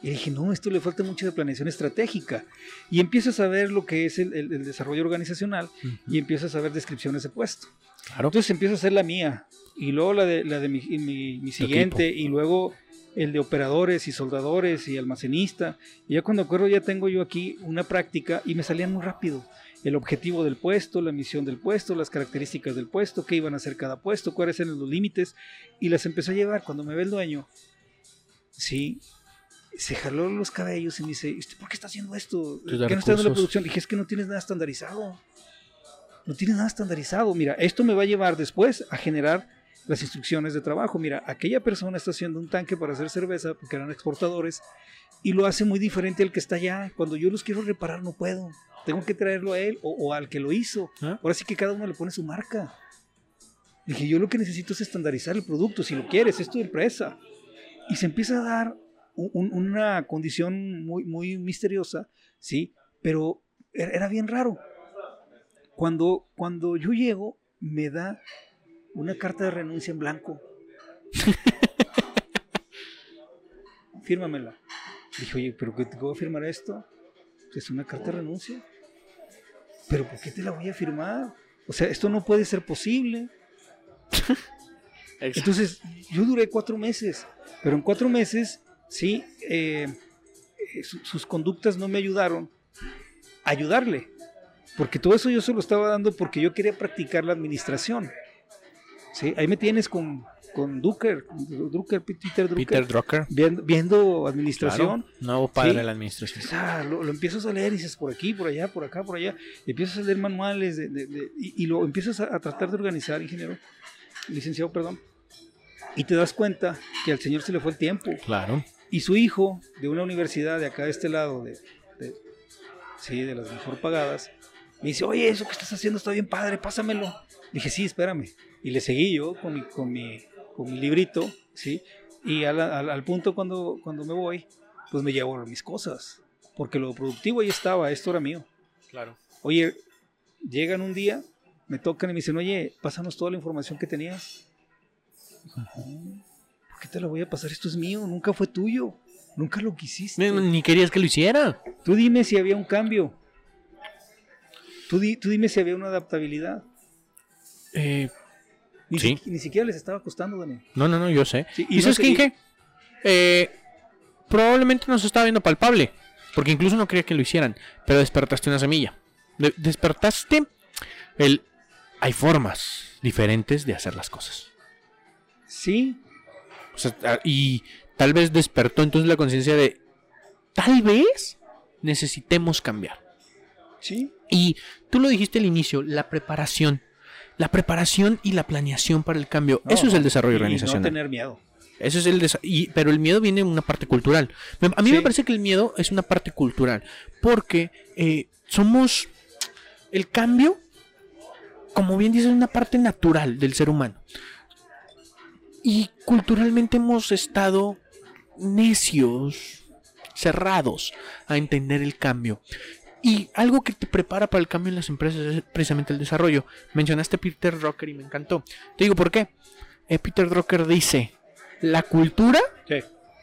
Y dije, no, esto le falta mucho de planeación estratégica. Y empiezas a ver lo que es el, el- el desarrollo organizacional Ujú. y empiezas a ver descripciones de puesto. Claro. Entonces empiezo a hacer la mía y luego la de, la de mi, mi- mi siguiente y luego el de operadores y soldadores y almacenista. Y ya cuando acuerdo ya tengo yo aquí una práctica y me salían muy rápido. El objetivo del puesto, la misión del puesto, las características del puesto, qué iban a hacer cada puesto, cuáles eran los límites. Y las empecé a llevar cuando me ve el dueño. Sí, se jaló los cabellos y me dice, "¿Y ¿usted por qué está haciendo esto? ¿Qué no está dando la producción? Dije, es que no tienes nada estandarizado. No tienes nada estandarizado. Mira, esto me va a llevar después a generar las instrucciones de trabajo. Mira, aquella persona está haciendo un tanque para hacer cerveza porque eran exportadores y lo hace muy diferente al que está allá. Cuando yo los quiero reparar no puedo. Tengo que traerlo a él o, o al que lo hizo. ¿Ah? Ahora sí que cada uno le pone su marca. Dije, yo lo que necesito es estandarizar el producto. Si lo quieres, es tu empresa. Y se empieza a dar un- un- una condición muy, muy misteriosa, ¿sí? Pero era era bien raro. Cuando, cuando yo llego, me da una carta de renuncia en blanco. Fírmamela. Dije, oye, ¿pero qué te voy a firmar esto? Es una carta de renuncia. ¿Pero por qué te la voy a firmar? O sea, esto no puede ser posible. Entonces, yo duré cuatro meses, pero en cuatro meses, sí, eh, eh, su- sus conductas no me ayudaron a ayudarle, porque todo eso yo se lo estaba dando porque yo quería practicar la administración. Sí, ahí me tienes con, con Drucker, Peter Drucker, Peter Drucker. viendo, viendo administración. Claro, nuevo padre Sí. de la administración. Ah, lo, lo empiezas a leer y dices por aquí, por allá, por acá, por allá. Y empiezas a leer manuales de- de- de- y, y lo empiezas a, a tratar de organizar, ingeniero, licenciado, perdón. Y te das cuenta que al señor se le fue el tiempo. Claro. Y su hijo, de una universidad de acá de este lado, de, de- sí, de las mejor pagadas, me dice, oye, eso que estás haciendo está bien padre, pásamelo. Dije, sí, espérame. Y le seguí yo con mi, con mi, con mi librito, ¿sí? Y al, al- al punto cuando, cuando me voy, pues me llevo mis cosas. Porque lo productivo ahí estaba, esto era mío. Claro. Oye, llegan un día, me tocan y me dicen, oye, pásanos toda la información que tenías. Digo, "No, ¿por qué te la voy a pasar? Esto es mío, nunca fue tuyo, nunca lo quisiste. Ni, ni querías que lo hiciera. Tú dime si había un cambio. Tú, di- tú dime si había una adaptabilidad. Eh, Ni, Sí. si- ni siquiera les estaba costando, Dani. no, no, no, yo sé. Sí, ¿Y, y no sabes qué? Eh, probablemente no se estaba viendo palpable. Porque incluso no quería que lo hicieran. Pero despertaste una semilla. De- despertaste el... Hay formas diferentes de hacer las cosas. Sí, O sea, ah, y tal vez despertó entonces la conciencia de... Tal vez necesitemos cambiar. sí. Y tú lo dijiste al inicio, la preparación. La preparación y la planeación para el cambio. No, Eso es el desarrollo y organizacional. No tener miedo. Eso es el y, pero el miedo viene en una parte cultural. A mí Sí. me parece que el miedo es una parte cultural. Porque eh, somos. El cambio, como bien dices, es una parte natural del ser humano. Y culturalmente hemos estado necios, cerrados a entender el cambio. Y algo que te prepara para el cambio en las empresas es precisamente el desarrollo. Mencionaste a Peter Drucker y me encantó. Te digo por qué. Eh, Peter Drucker dice, la cultura Sí.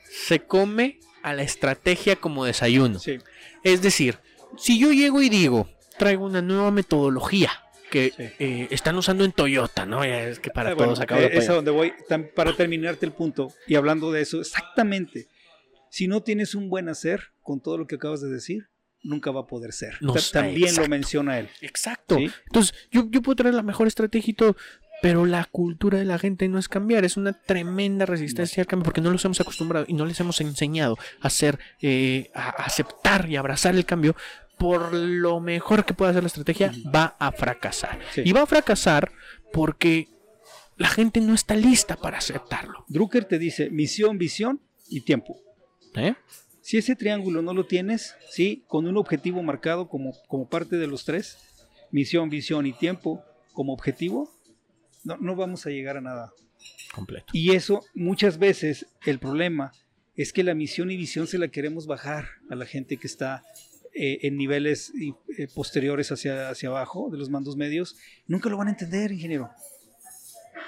se come a la estrategia como desayuno. Sí. Es decir, si yo llego y digo, traigo una nueva metodología que Sí. eh, están usando en Toyota, ¿no? Es que para Ah, todos bueno, eh, es a donde voy. Para terminarte el punto y hablando de eso, exactamente. Si no tienes un buen hacer con todo lo que acabas de decir, nunca va a poder ser. No También lo exacto. menciona él. Exacto. ¿sí? Entonces, yo, yo puedo traer la mejor estrategia y todo, pero la cultura de la gente no es cambiar, es una tremenda resistencia al cambio porque no los hemos acostumbrado y no les hemos enseñado a hacer, eh, a aceptar y abrazar el cambio. Por lo mejor que pueda hacer la estrategia, va a fracasar. Sí. Y va a fracasar porque la gente no está lista para aceptarlo. Drucker te dice misión, visión y tiempo. ¿eh? Si ese triángulo no lo tienes, ¿sí? con un objetivo marcado como, como parte de los tres, misión, visión y tiempo como objetivo, no, no vamos a llegar a nada. Completo. Y eso muchas veces el problema es que la misión y visión se la queremos bajar a la gente que está eh, en niveles eh, posteriores hacia, hacia abajo de los mandos medios. Nunca lo van a entender, ingeniero.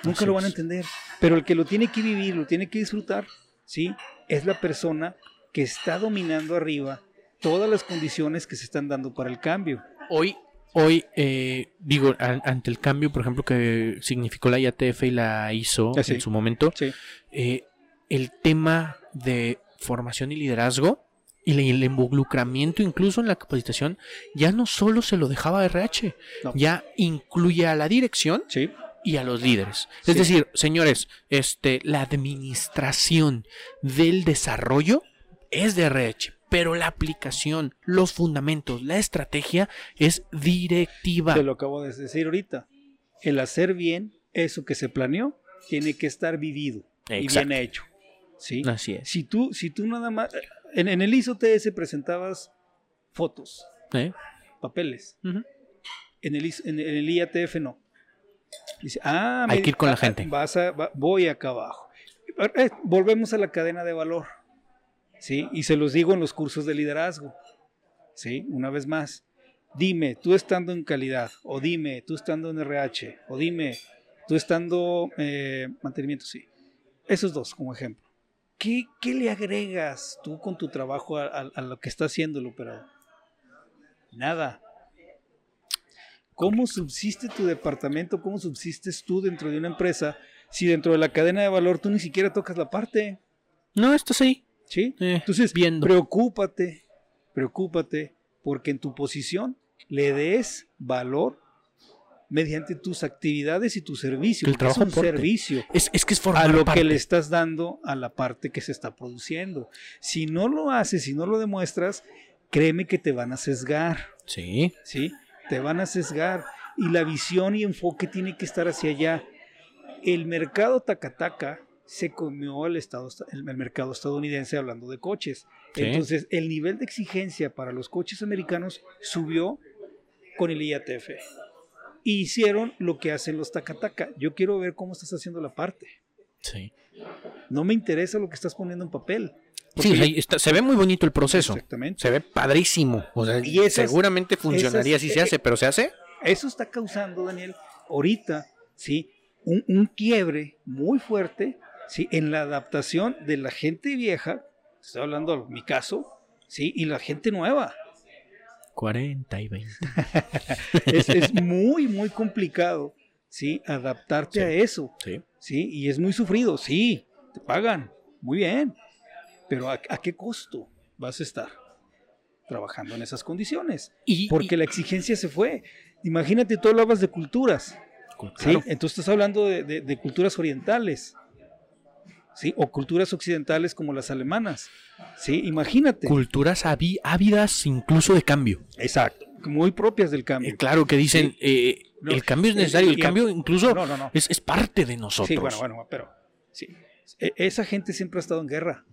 Nunca Así lo van a entender. Pero el que lo tiene que vivir, lo tiene que disfrutar, ¿sí? Es la persona que está dominando arriba todas las condiciones que se están dando para el cambio. Hoy, hoy eh, digo, an- ante el cambio, por ejemplo, que significó la IATF y la ISO Ah, sí. en su momento, Sí. eh, el tema de formación y liderazgo y el involucramiento incluso en la capacitación ya no solo se lo dejaba a RH, No. ya incluye a la dirección Sí. y a los líderes. Es decir, señores, este, la administración del desarrollo es de RH, pero la aplicación, los fundamentos, la estrategia es directiva. Te lo acabo de decir ahorita. El hacer bien eso que se planeó tiene que estar vivido y bien hecho. ¿sí? Así es. Si tú, si tú nada más. En, en el ISO TS presentabas fotos, ¿Eh? papeles. En el, IS- en el IATF no. Dice, ah, Hay me- que ir con la gente. Vas a, va- voy acá abajo. Eh, volvemos a la cadena de valor. ¿sí? Y se los digo en los cursos de liderazgo. ¿sí? Una vez más. Dime, tú estando en calidad, o dime, tú estando en RH, o dime, tú estando eh, mantenimiento, sí. Esos dos como ejemplo. ¿Qué, qué le agregas tú con tu trabajo a, a- a lo que está haciendo el operador? Nada. ¿Cómo subsiste tu departamento? ¿Cómo subsistes tú dentro de una empresa si dentro de la cadena de valor tú ni siquiera tocas la parte? No, esto sí. ¿Sí? Eh, Entonces, viendo. preocúpate, preocúpate porque en tu posición le des valor mediante tus actividades y tu servicio. El porque es trabajo un aporte. servicio Es, es que es a lo parte. que le estás dando a la parte que se está produciendo. Si no lo haces, si no lo demuestras, créeme que te van a sesgar, Sí. ¿sí? Te van a sesgar y la visión y enfoque tiene que estar hacia allá. El mercado tacataca se comió el, estado, el, el mercado estadounidense hablando de coches. Sí. Entonces, el nivel de exigencia para los coches americanos subió con el IATF. Y hicieron lo que hacen los tacataca. Yo quiero ver cómo estás haciendo la parte. Sí. No me interesa lo que estás poniendo en papel. Sí, está- se ve muy bonito el proceso. Exactamente. Se ve padrísimo. O sea, Y esas- seguramente funcionaría esas- si se eh, hace, pero se hace. Eso está causando, Daniel, ahorita, ¿sí? Un, un quiebre muy fuerte, ¿sí? En la adaptación de la gente vieja, estoy hablando de mi caso, ¿sí? Y la gente nueva. 40 y 20. Es, es muy, muy complicado, ¿sí? Adaptarte Sí. a eso, Sí. ¿sí? Y es muy sufrido, sí, te pagan, muy bien, pero ¿a, a qué costo vas a estar trabajando en esas condiciones? Y, Porque y- la exigencia se fue. Imagínate, tú hablabas de culturas, ¿sí? Entonces estás hablando de, de- de culturas orientales, ¿sí? O culturas occidentales como las alemanas, ¿sí? Imagínate. culturas ávidas incluso de cambio. Exacto. Muy propias del cambio. Eh, claro que dicen, eh, No, el cambio es eh, necesario, el cambio incluso No, no, no. es, es parte de nosotros. Sí, bueno, bueno, pero sí. E- Esa gente siempre ha estado en guerra.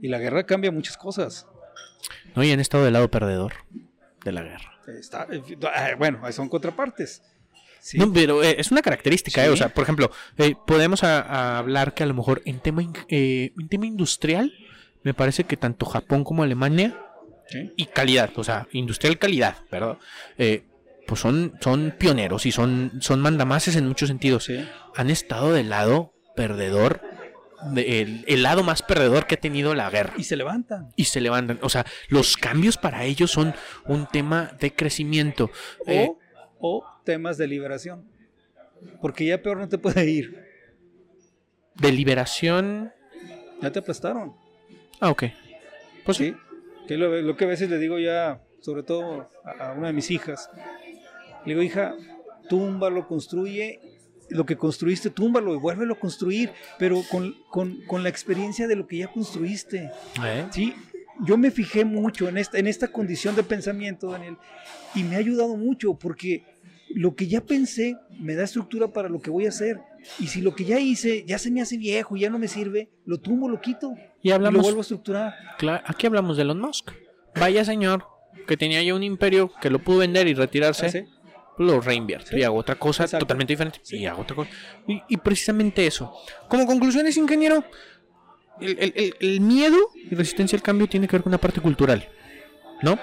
Y la guerra cambia muchas cosas. No, y han estado del lado perdedor de la guerra. Está- eh, ah, bueno, son contrapartes. Sí. No, pero eh, es una característica, Sí. eh, o sea, por ejemplo, eh, podemos a- a hablar que a lo mejor en tema, en tema industrial, me parece que tanto Japón como Alemania Sí. y calidad, o sea, industrial calidad, ¿verdad? Pues son, son pioneros y son, son mandamases en muchos sentidos. Han estado del lado perdedor de- el, el lado más perdedor que ha tenido la guerra. Y se levantan. Y se levantan. O sea, los cambios para ellos son un tema de crecimiento. O, Eh, o temas de liberación. Porque ya peor no te puede ir. de liberación. Ya te aplastaron. Ah, ok. Pues sí. Que lo, lo que a veces le digo ya, sobre todo a, a una de mis hijas. Le digo, hija, túmbalo, construye. Lo que construiste, túmbalo y vuélvelo a construir. Pero con, con- con la experiencia de lo que ya construiste. Eh, Sí, yo me fijé mucho en esta, en esta condición de pensamiento, Daniel, y me ha ayudado mucho porque lo que ya pensé me da estructura para lo que voy a hacer. Y si lo que ya hice ya se me hace viejo, ya no me sirve, lo tumbo, lo quito Y y lo hablamos. vuelvo a estructurar. aquí hablamos de Elon Musk. Vaya señor que tenía ya un imperio que lo pudo vender y retirarse. ¿Ah, sí? Lo reinvierte Sí. y hago otra cosa Exacto. totalmente diferente. Sí. Y hago otra cosa. Y, y precisamente eso. Como conclusiones, ingeniero, el, el- el- el miedo y resistencia al cambio tiene que ver con una parte cultural. ¿No?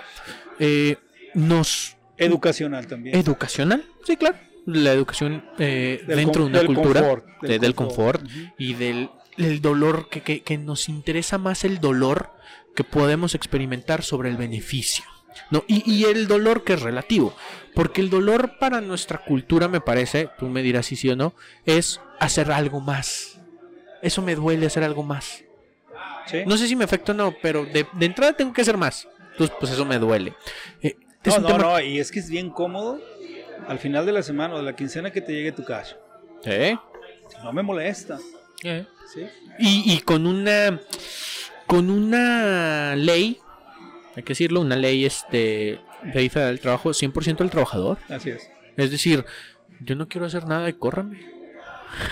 Eh, nos Educacional también. educacional, sí, claro. La educación eh, Del dentro de una del cultura confort, de- del confort, y del el dolor que, que- que nos interesa más el dolor que podemos experimentar sobre el beneficio. ¿no? Y, y el dolor que es relativo. Porque el dolor para nuestra cultura, me parece, tú me dirás si sí o no, es hacer algo más. Eso me duele hacer algo más. Sí. No sé si me afecta o no, pero de, de entrada tengo que hacer más. Entonces, pues eso me duele. Eh, No, no, tema- no, y es que es bien cómodo al final de la semana o de la quincena que te llegue tu cash. ¿Eh? No me molesta. Eh. ¿sí? Y, y con una con una ley, hay que decirlo, una ley este ley federal del trabajo 100% del trabajador. Así es. Es decir, yo no quiero hacer nada y córrame.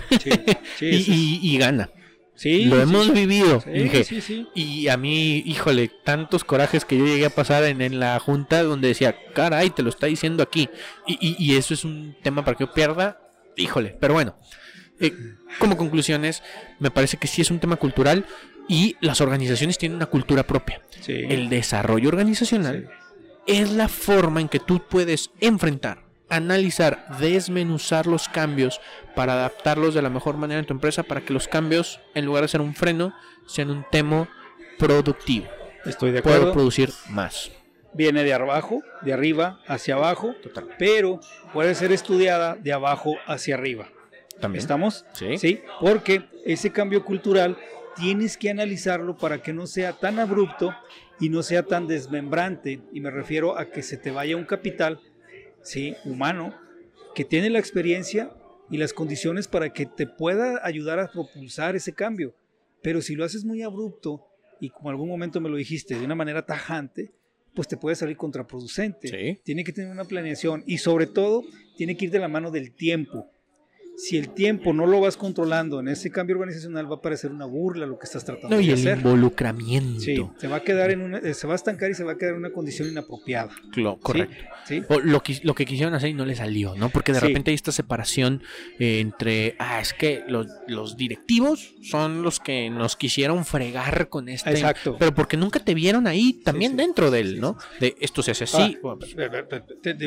Sí, sí, y, sí, y- y gana. Sí, Lo sí, hemos vivido. sí, Inge. sí, sí. Y a mí, híjole, tantos corajes que yo llegué a pasar en, en la junta donde decía, caray, te lo está diciendo aquí. Y, y- y eso es un tema para que yo pierda, híjole, pero bueno. eh, como conclusiones, me parece que sí es un tema cultural y las organizaciones tienen una cultura propia. El desarrollo organizacional es la forma en que tú puedes enfrentar, analizar, desmenuzar los cambios para adaptarlos de la mejor manera en tu empresa para que los cambios, en lugar de ser un freno, sean un tema productivo. Estoy de Puedo acuerdo. producir más. Viene de abajo, de arriba hacia abajo, Total. pero puede ser estudiada de abajo hacia arriba. También. ¿Estamos? Sí. Sí, porque ese cambio cultural tienes que analizarlo para que no sea tan abrupto y no sea tan desmembrante. Y me refiero a que se te vaya un capital, sí, humano, que tiene la experiencia y las condiciones para que te pueda ayudar a propulsar ese cambio. Pero si lo haces muy abrupto y como algún momento me lo dijiste, de una manera tajante, pues te puede salir contraproducente. Sí. Tiene que tener una planeación y sobre todo tiene que ir de la mano del tiempo. Si el tiempo no lo vas controlando en ese cambio organizacional va a parecer una burla lo que estás tratando No, y de el hacer. involucramiento. Sí, se va a quedar en una, eh, se va a estancar y se va a quedar en una condición inapropiada. Correcto. ¿sí? O lo, que, lo que quisieron hacer y no les salió, ¿no? Porque de repente hay esta separación eh, entre, ah, es que los, los directivos son los que nos quisieron fregar con este... Exacto. Pero porque nunca te vieron ahí también dentro de él, Sí, ¿no? De esto se hace así. Ah,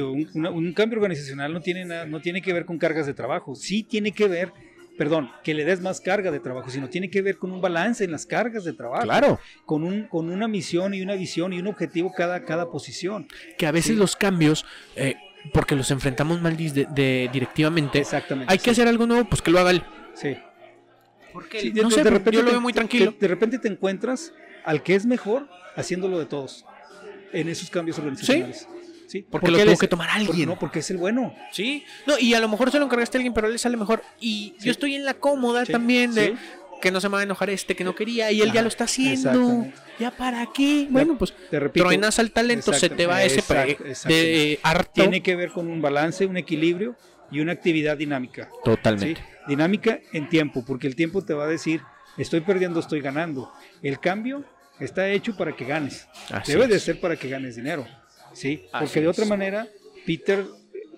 un, un cambio organizacional no tiene, nada, no tiene que ver con cargas de trabajo, sí tiene que ver, perdón, que le des más carga de trabajo, sino tiene que ver con un balance en las cargas de trabajo, Claro, con, un, con una misión y una visión y un objetivo cada, cada posición. que a veces Sí. los cambios, eh, porque los enfrentamos mal de, de- directivamente, Exactamente. hay que hacer algo nuevo, pues que lo haga él. Sí. Porque Sí, no sé, yo lo veo muy tranquilo. te- de repente te encuentras al que es mejor haciéndolo de todos en esos cambios organizacionales. Sí, Porque lo tuvo es- que tomar porque- alguien. no, porque es el bueno. Sí, no, y a lo mejor se lo encargaste a alguien, pero a él le sale mejor. Y Sí. yo estoy en la cómoda Sí, también de sí. que no se me va a enojar este que no quería y él ya lo está haciendo. ¿Ya para qué? Bueno, pues Te repito, truenas al talento, se te va ese de eh, harto. tiene que ver con un balance, un equilibrio y una actividad dinámica. Totalmente. Dinámica en tiempo, porque el tiempo te va a decir, estoy perdiendo, estoy ganando. El cambio está hecho para que ganes. Así Debe de ser para que ganes dinero. ¿Sí? Porque de otra manera, Peter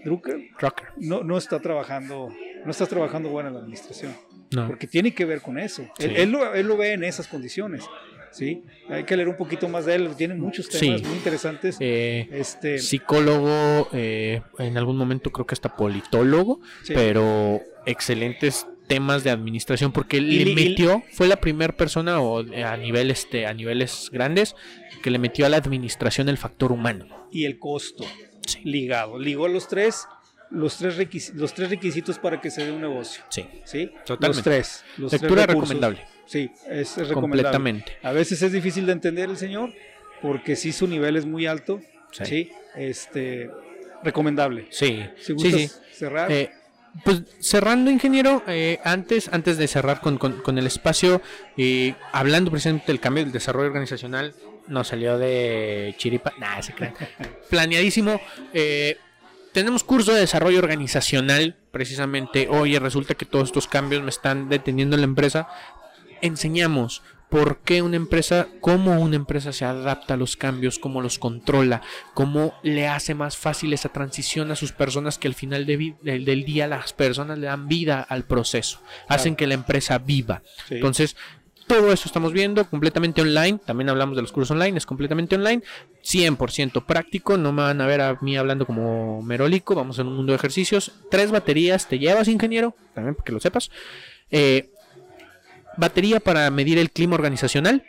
Drucker no, no está trabajando, no estás trabajando bueno en la administración, No. porque tiene que ver con eso. Él, lo, él lo ve en esas condiciones, ¿sí? Hay que leer un poquito más de él, tiene muchos temas Sí. muy interesantes. Eh, este, psicólogo, eh, en algún momento creo que hasta politólogo, Sí. pero excelentes temas de administración porque Y le y- metió, fue la primera persona o eh, a nivel este a niveles grandes que le metió a la administración el factor humano. Y el costo Sí. ligado. Ligó los tres, los tres, requis- los tres requisitos para que se dé un negocio. Sí. ¿Sí? Totalmente. Los tres. Los tres Lectura recursos. recomendable. Sí, es, es recomendable. Completamente. A veces es difícil de entender el señor porque sí su nivel es muy alto. Sí. Sí. Este, recomendable. Sí. Si Sí, gustas sí. cerrar. Eh, pues cerrando, ingeniero, eh, antes, antes de cerrar con, con- con el espacio, eh, hablando precisamente del cambio del desarrollo organizacional, nos salió de chiripa, nada, se crean. Planeadísimo. eh, tenemos curso de desarrollo organizacional, precisamente. Oye, resulta que todos estos cambios me están deteniendo en la empresa. Enseñamos por qué una empresa, cómo una empresa se adapta a los cambios, cómo los controla, cómo le hace más fácil esa transición a sus personas que al final de del, del día las personas le dan vida al proceso, hacen que la empresa viva. Sí. Entonces, todo eso estamos viendo completamente online. También hablamos de los cursos online, es completamente online. 100% práctico. No me van a ver a mí hablando como merolico. Vamos en un mundo de ejercicios. Tres baterías te llevas, ingeniero. También porque lo sepas. Eh, batería para medir el clima organizacional.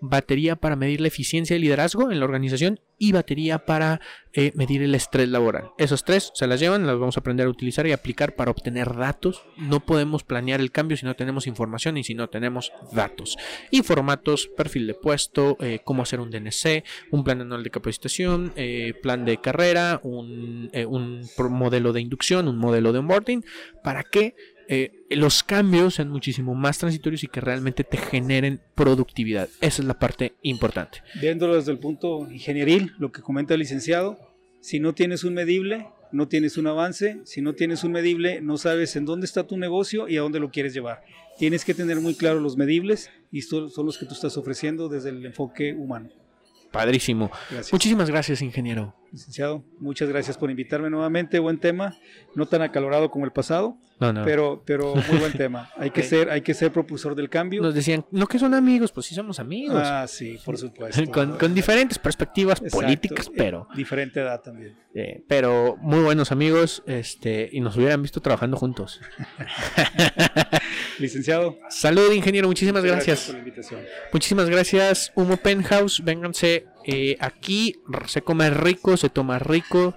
Batería para medir la eficiencia y liderazgo en la organización. Y batería para eh, medir el estrés laboral. Esos tres se las llevan, las vamos a aprender a utilizar y aplicar para obtener datos. No podemos planear el cambio si no tenemos información y si no tenemos datos. Y formatos, perfil de puesto, eh, cómo hacer un DNC, un plan anual de capacitación, eh, plan de carrera, un, un modelo de inducción, un modelo de onboarding, para que eh, los cambios sean muchísimo más transitorios y que realmente te generen productividad. Esa es la parte importante. Viéndolo desde el punto ingenieril, lo que comenta el licenciado, si no tienes un medible, no tienes un avance, si no tienes un medible, no sabes en dónde está tu negocio y a dónde lo quieres llevar. Tienes que tener muy claro los medibles y son, los que tú estás ofreciendo desde el enfoque humano. Padrísimo. Gracias. Muchísimas gracias, ingeniero. Licenciado, muchas gracias por invitarme nuevamente. Buen tema, no tan acalorado como el pasado, No, no. pero, pero muy buen tema. Hay que, ser, hay que ser propulsor del cambio. Nos decían, no que son amigos, pues sí somos amigos. Ah, sí, por supuesto. con, con diferentes perspectivas Exacto. políticas, Eh, pero, Diferente edad también. eh, pero muy buenos amigos, este, y nos hubieran visto trabajando juntos. Licenciado, Salud, ingeniero, muchísimas gracias. por la invitación. Muchísimas gracias, Humo Penthouse. Vénganse eh, aquí, se come rico, se toma rico.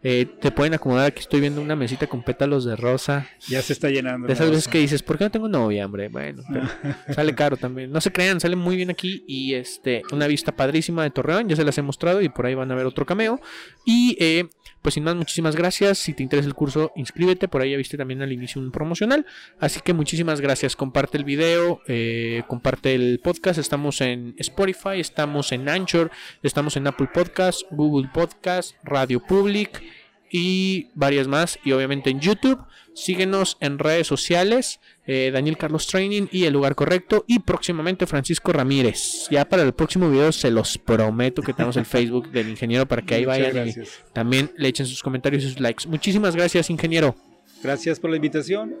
Eh, te pueden acomodar, aquí estoy viendo una mesita con pétalos de rosa. Ya se está llenando. De esas veces que dices, ¿por qué no tengo novia, hombre? Bueno, pero sale caro también. No se crean, sale muy bien aquí y este una vista padrísima de Torreón, ya se las he mostrado y por ahí van a ver otro cameo. Y eh, pues sin más, muchísimas gracias. Si te interesa el curso, inscríbete. Por ahí ya viste también al inicio un promocional. Así que muchísimas gracias. Comparte el video, eh, comparte el podcast. Estamos en Spotify, estamos en Anchor, estamos en Apple Podcast, Google Podcast, Radio Public y varias más. Y obviamente en YouTube. Síguenos en redes sociales. eh, Daniel Carlos Training y El Lugar Correcto. Y próximamente Francisco Ramírez. Ya para el próximo video se los prometo que tenemos el Facebook del ingeniero para que ahí Muchas vayan y también le echen sus comentarios y sus likes. Muchísimas gracias, ingeniero. Gracias por la invitación.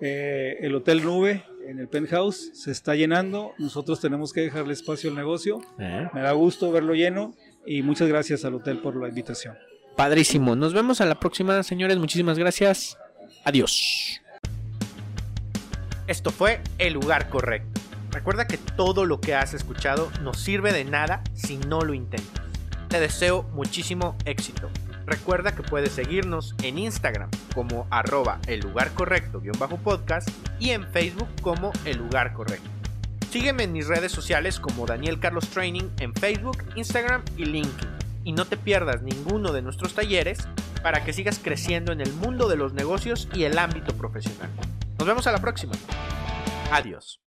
Eh, el Hotel Nube en el penthouse se está llenando. Nosotros tenemos que dejarle espacio al negocio. Me da gusto verlo lleno y muchas gracias al hotel por la invitación. Padrísimo. Nos vemos a la próxima, señores. Muchísimas gracias. Adiós. Esto fue El lugar correcto. Recuerda que todo lo que has escuchado no sirve de nada si no lo intentas. Te deseo muchísimo éxito. Recuerda que puedes seguirnos en Instagram como arroba el lugar correcto bajo podcast y en Facebook como el lugar correcto. Sígueme en mis redes sociales como Daniel Carlos Training en Facebook, Instagram y LinkedIn. Y no te pierdas ninguno de nuestros talleres para que sigas creciendo en el mundo de los negocios y el ámbito profesional. Nos vemos a la próxima. Adiós.